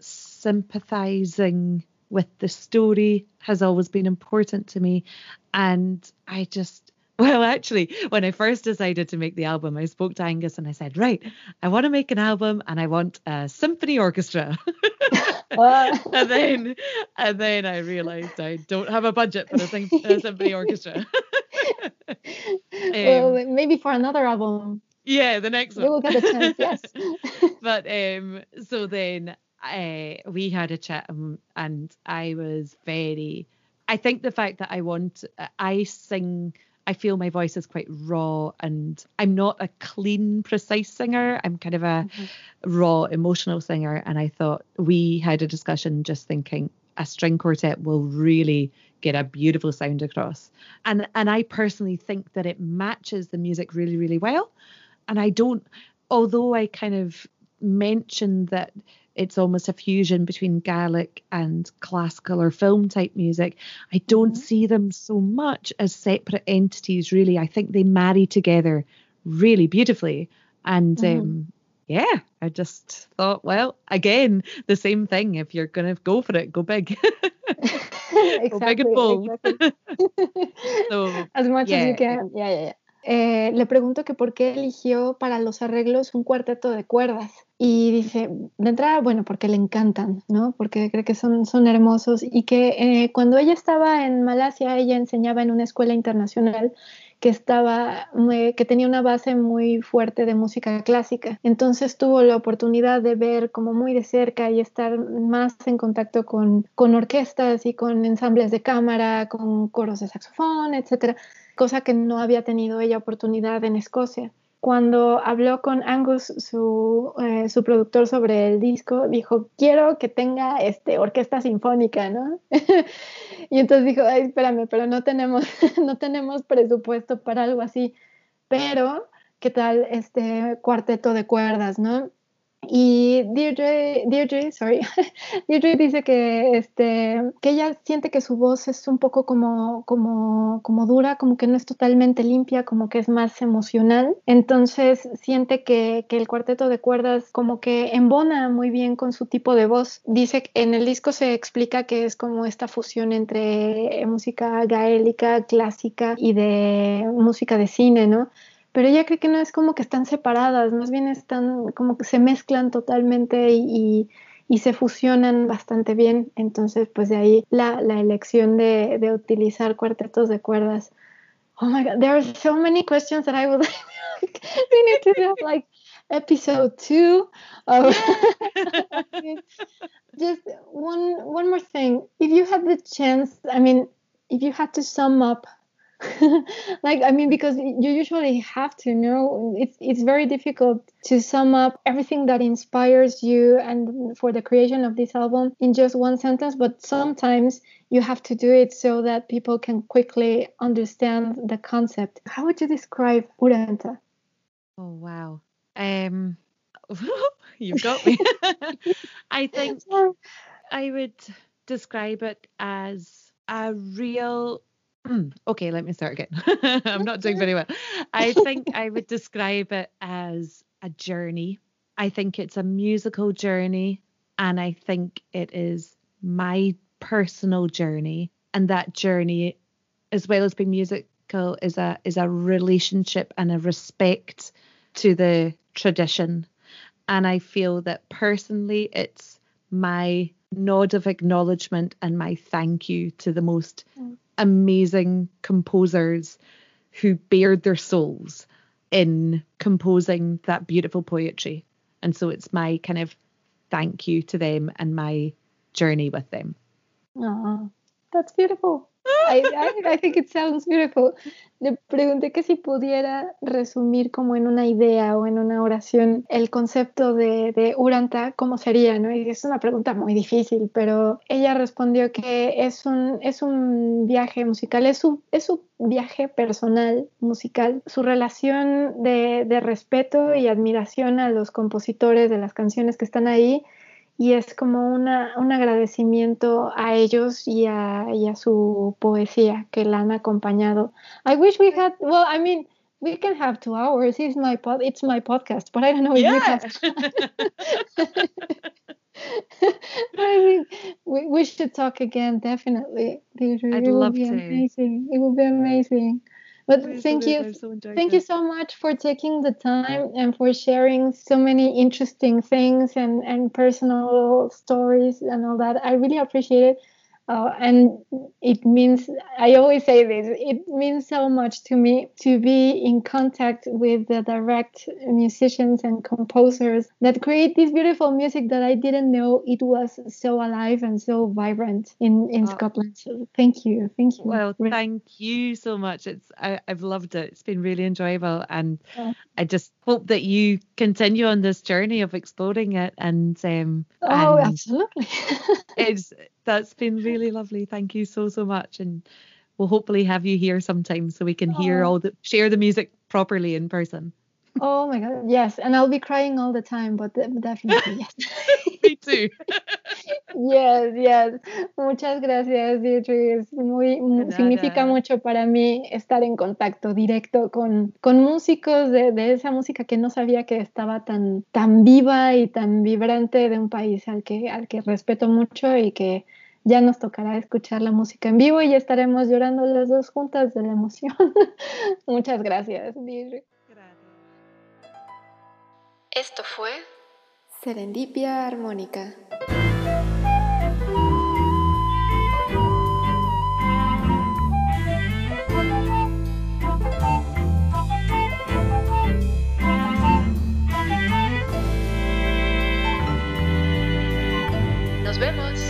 sympathizing with the story has always been important to me. And I just, well, actually, when I first decided to make the album, I spoke to Angus and I said, right, I want to make an album and I want a symphony orchestra. And then and then I realized I don't have a budget for a, sym- a symphony orchestra. well, Um, maybe for another album, yeah, the next one. we will get a chance. Yes. but um, so then uh, we had a chat um, and I was very. I think the fact that I want, I sing. I feel my voice is quite raw, and I'm not a clean, precise singer. I'm kind of a Mhm. raw, emotional singer. And I thought we had a discussion, just thinking a string quartet will really get a beautiful sound across. And and I personally think that it matches the music really, really well. And I don't although I kind of mentioned that it's almost a fusion between Gaelic and classical or film type music. I don't mm-hmm. see them so much as separate entities, really. I think they marry together really beautifully. And mm-hmm. um, yeah, I just thought, well, again, the same thing. If you're going to go for it, go big. exactly, go big and bold. Exactly. so, as much yeah. as you can. Yeah, yeah, yeah. Eh, le pregunto que por qué eligió para los arreglos un cuarteto de cuerdas. Y dice, de entrada, bueno, porque le encantan, ¿no? Porque cree que son, son hermosos y que eh, cuando ella estaba en Malasia, ella enseñaba en una escuela internacional que estaba que tenía una base muy fuerte de música clásica. Entonces tuvo la oportunidad de ver como muy de cerca y estar más en contacto con, con orquestas y con ensambles de cámara, con coros de saxofón, etcétera, cosa que no había tenido ella oportunidad en Escocia cuando habló con Angus, su, eh, su, productor, sobre el disco, dijo, quiero que tenga este, orquesta sinfónica, ¿no? y entonces dijo, Ay, espérame, pero no tenemos, no tenemos presupuesto para algo así, pero ¿qué tal este cuarteto de cuerdas, ¿no? Y Deirdre, Deirdre, sorry, Deirdre dice que, este, que ella siente que su voz es un poco como, como, como dura, como que no es totalmente limpia, como que es más emocional. Entonces siente que, que el cuarteto de cuerdas como que embona muy bien con su tipo de voz. Dice que en el disco se explica que es como esta fusión entre música gaélica, clásica y de música de cine, ¿no? Pero ella cree que no es como que están separadas, más bien están como que se mezclan totalmente y, y, se fusionan bastante bien. Entonces, pues de ahí la, la elección de, de, utilizar cuartetos de cuerdas. Oh my God, there are so many questions that I would like. we need to have like episode two. Of Just one one more thing. If you had the chance, I mean, if you had to sum up like i mean because you usually have to know it's it's very difficult to sum up everything that inspires you and for the creation of this album in just one sentence but sometimes you have to do it so that people can quickly understand the concept. How would you describe uranta oh wow. Um you've got me. I think i would describe it as a real okay, let me start again. I'm not doing very well. I think I would describe it as a journey. I think it's a musical journey, and I think it is my personal journey. And that journey, as well as being musical, is a is a relationship and a respect to the tradition. And I feel that personally, it's my nod of acknowledgement and my thank you to the most mm amazing composers who bared their souls in composing that beautiful poetry. And so it's my kind of thank you to them and my journey with them. Oh, that's beautiful. I, I, I, think it sounds beautiful. Le pregunté que si pudiera resumir como en una idea o en una oración el concepto de, de Uranta, ¿cómo sería? ¿no? Y es una pregunta muy difícil, pero ella respondió que es un, es un viaje musical, es su, es su viaje personal musical, su relación de, de respeto y admiración a los compositores de las canciones que están ahí y es como una, un agradecimiento a ellos y a, y a su poesía que la han acompañado. I wish we had, well, I mean, we can have two hours. It's my pod, it's my podcast, but I don't know if yeah. we have. I mean, we, we should talk again, definitely. I'd it love to. Amazing. It would be amazing. But thank you, so thank you so much for taking the time and for sharing so many interesting things and and personal stories and all that. I really appreciate it. Uh, and it means, I always say this, it means so much to me to be in contact with the direct musicians and composers that create this beautiful music that I didn't know it was so alive and so vibrant in, in oh. Scotland. So thank you. Thank you. Well, thank you so much. It's I, have loved it. It's been really enjoyable. And yeah. I just hope that you continue on this journey of exploring it and um oh and absolutely it's That's been really lovely. Thank you so so much, and we'll hopefully have you here sometime so we can hear all the share the music properly in person. Oh my god, yes, and I'll be crying all the time, but definitely yes. Me too. yes, yes. Muchas gracias, Deirdre. Es muy, significa mucho para mí estar en contacto directo con, con músicos de, de, esa música que no sabía que estaba tan, tan viva y tan vibrante de un país al que, al que respeto mucho y que ya nos tocará escuchar la música en vivo y estaremos llorando las dos juntas de la emoción. Muchas gracias, Deirdre. Esto fue Serendipia Armónica. Nos vemos.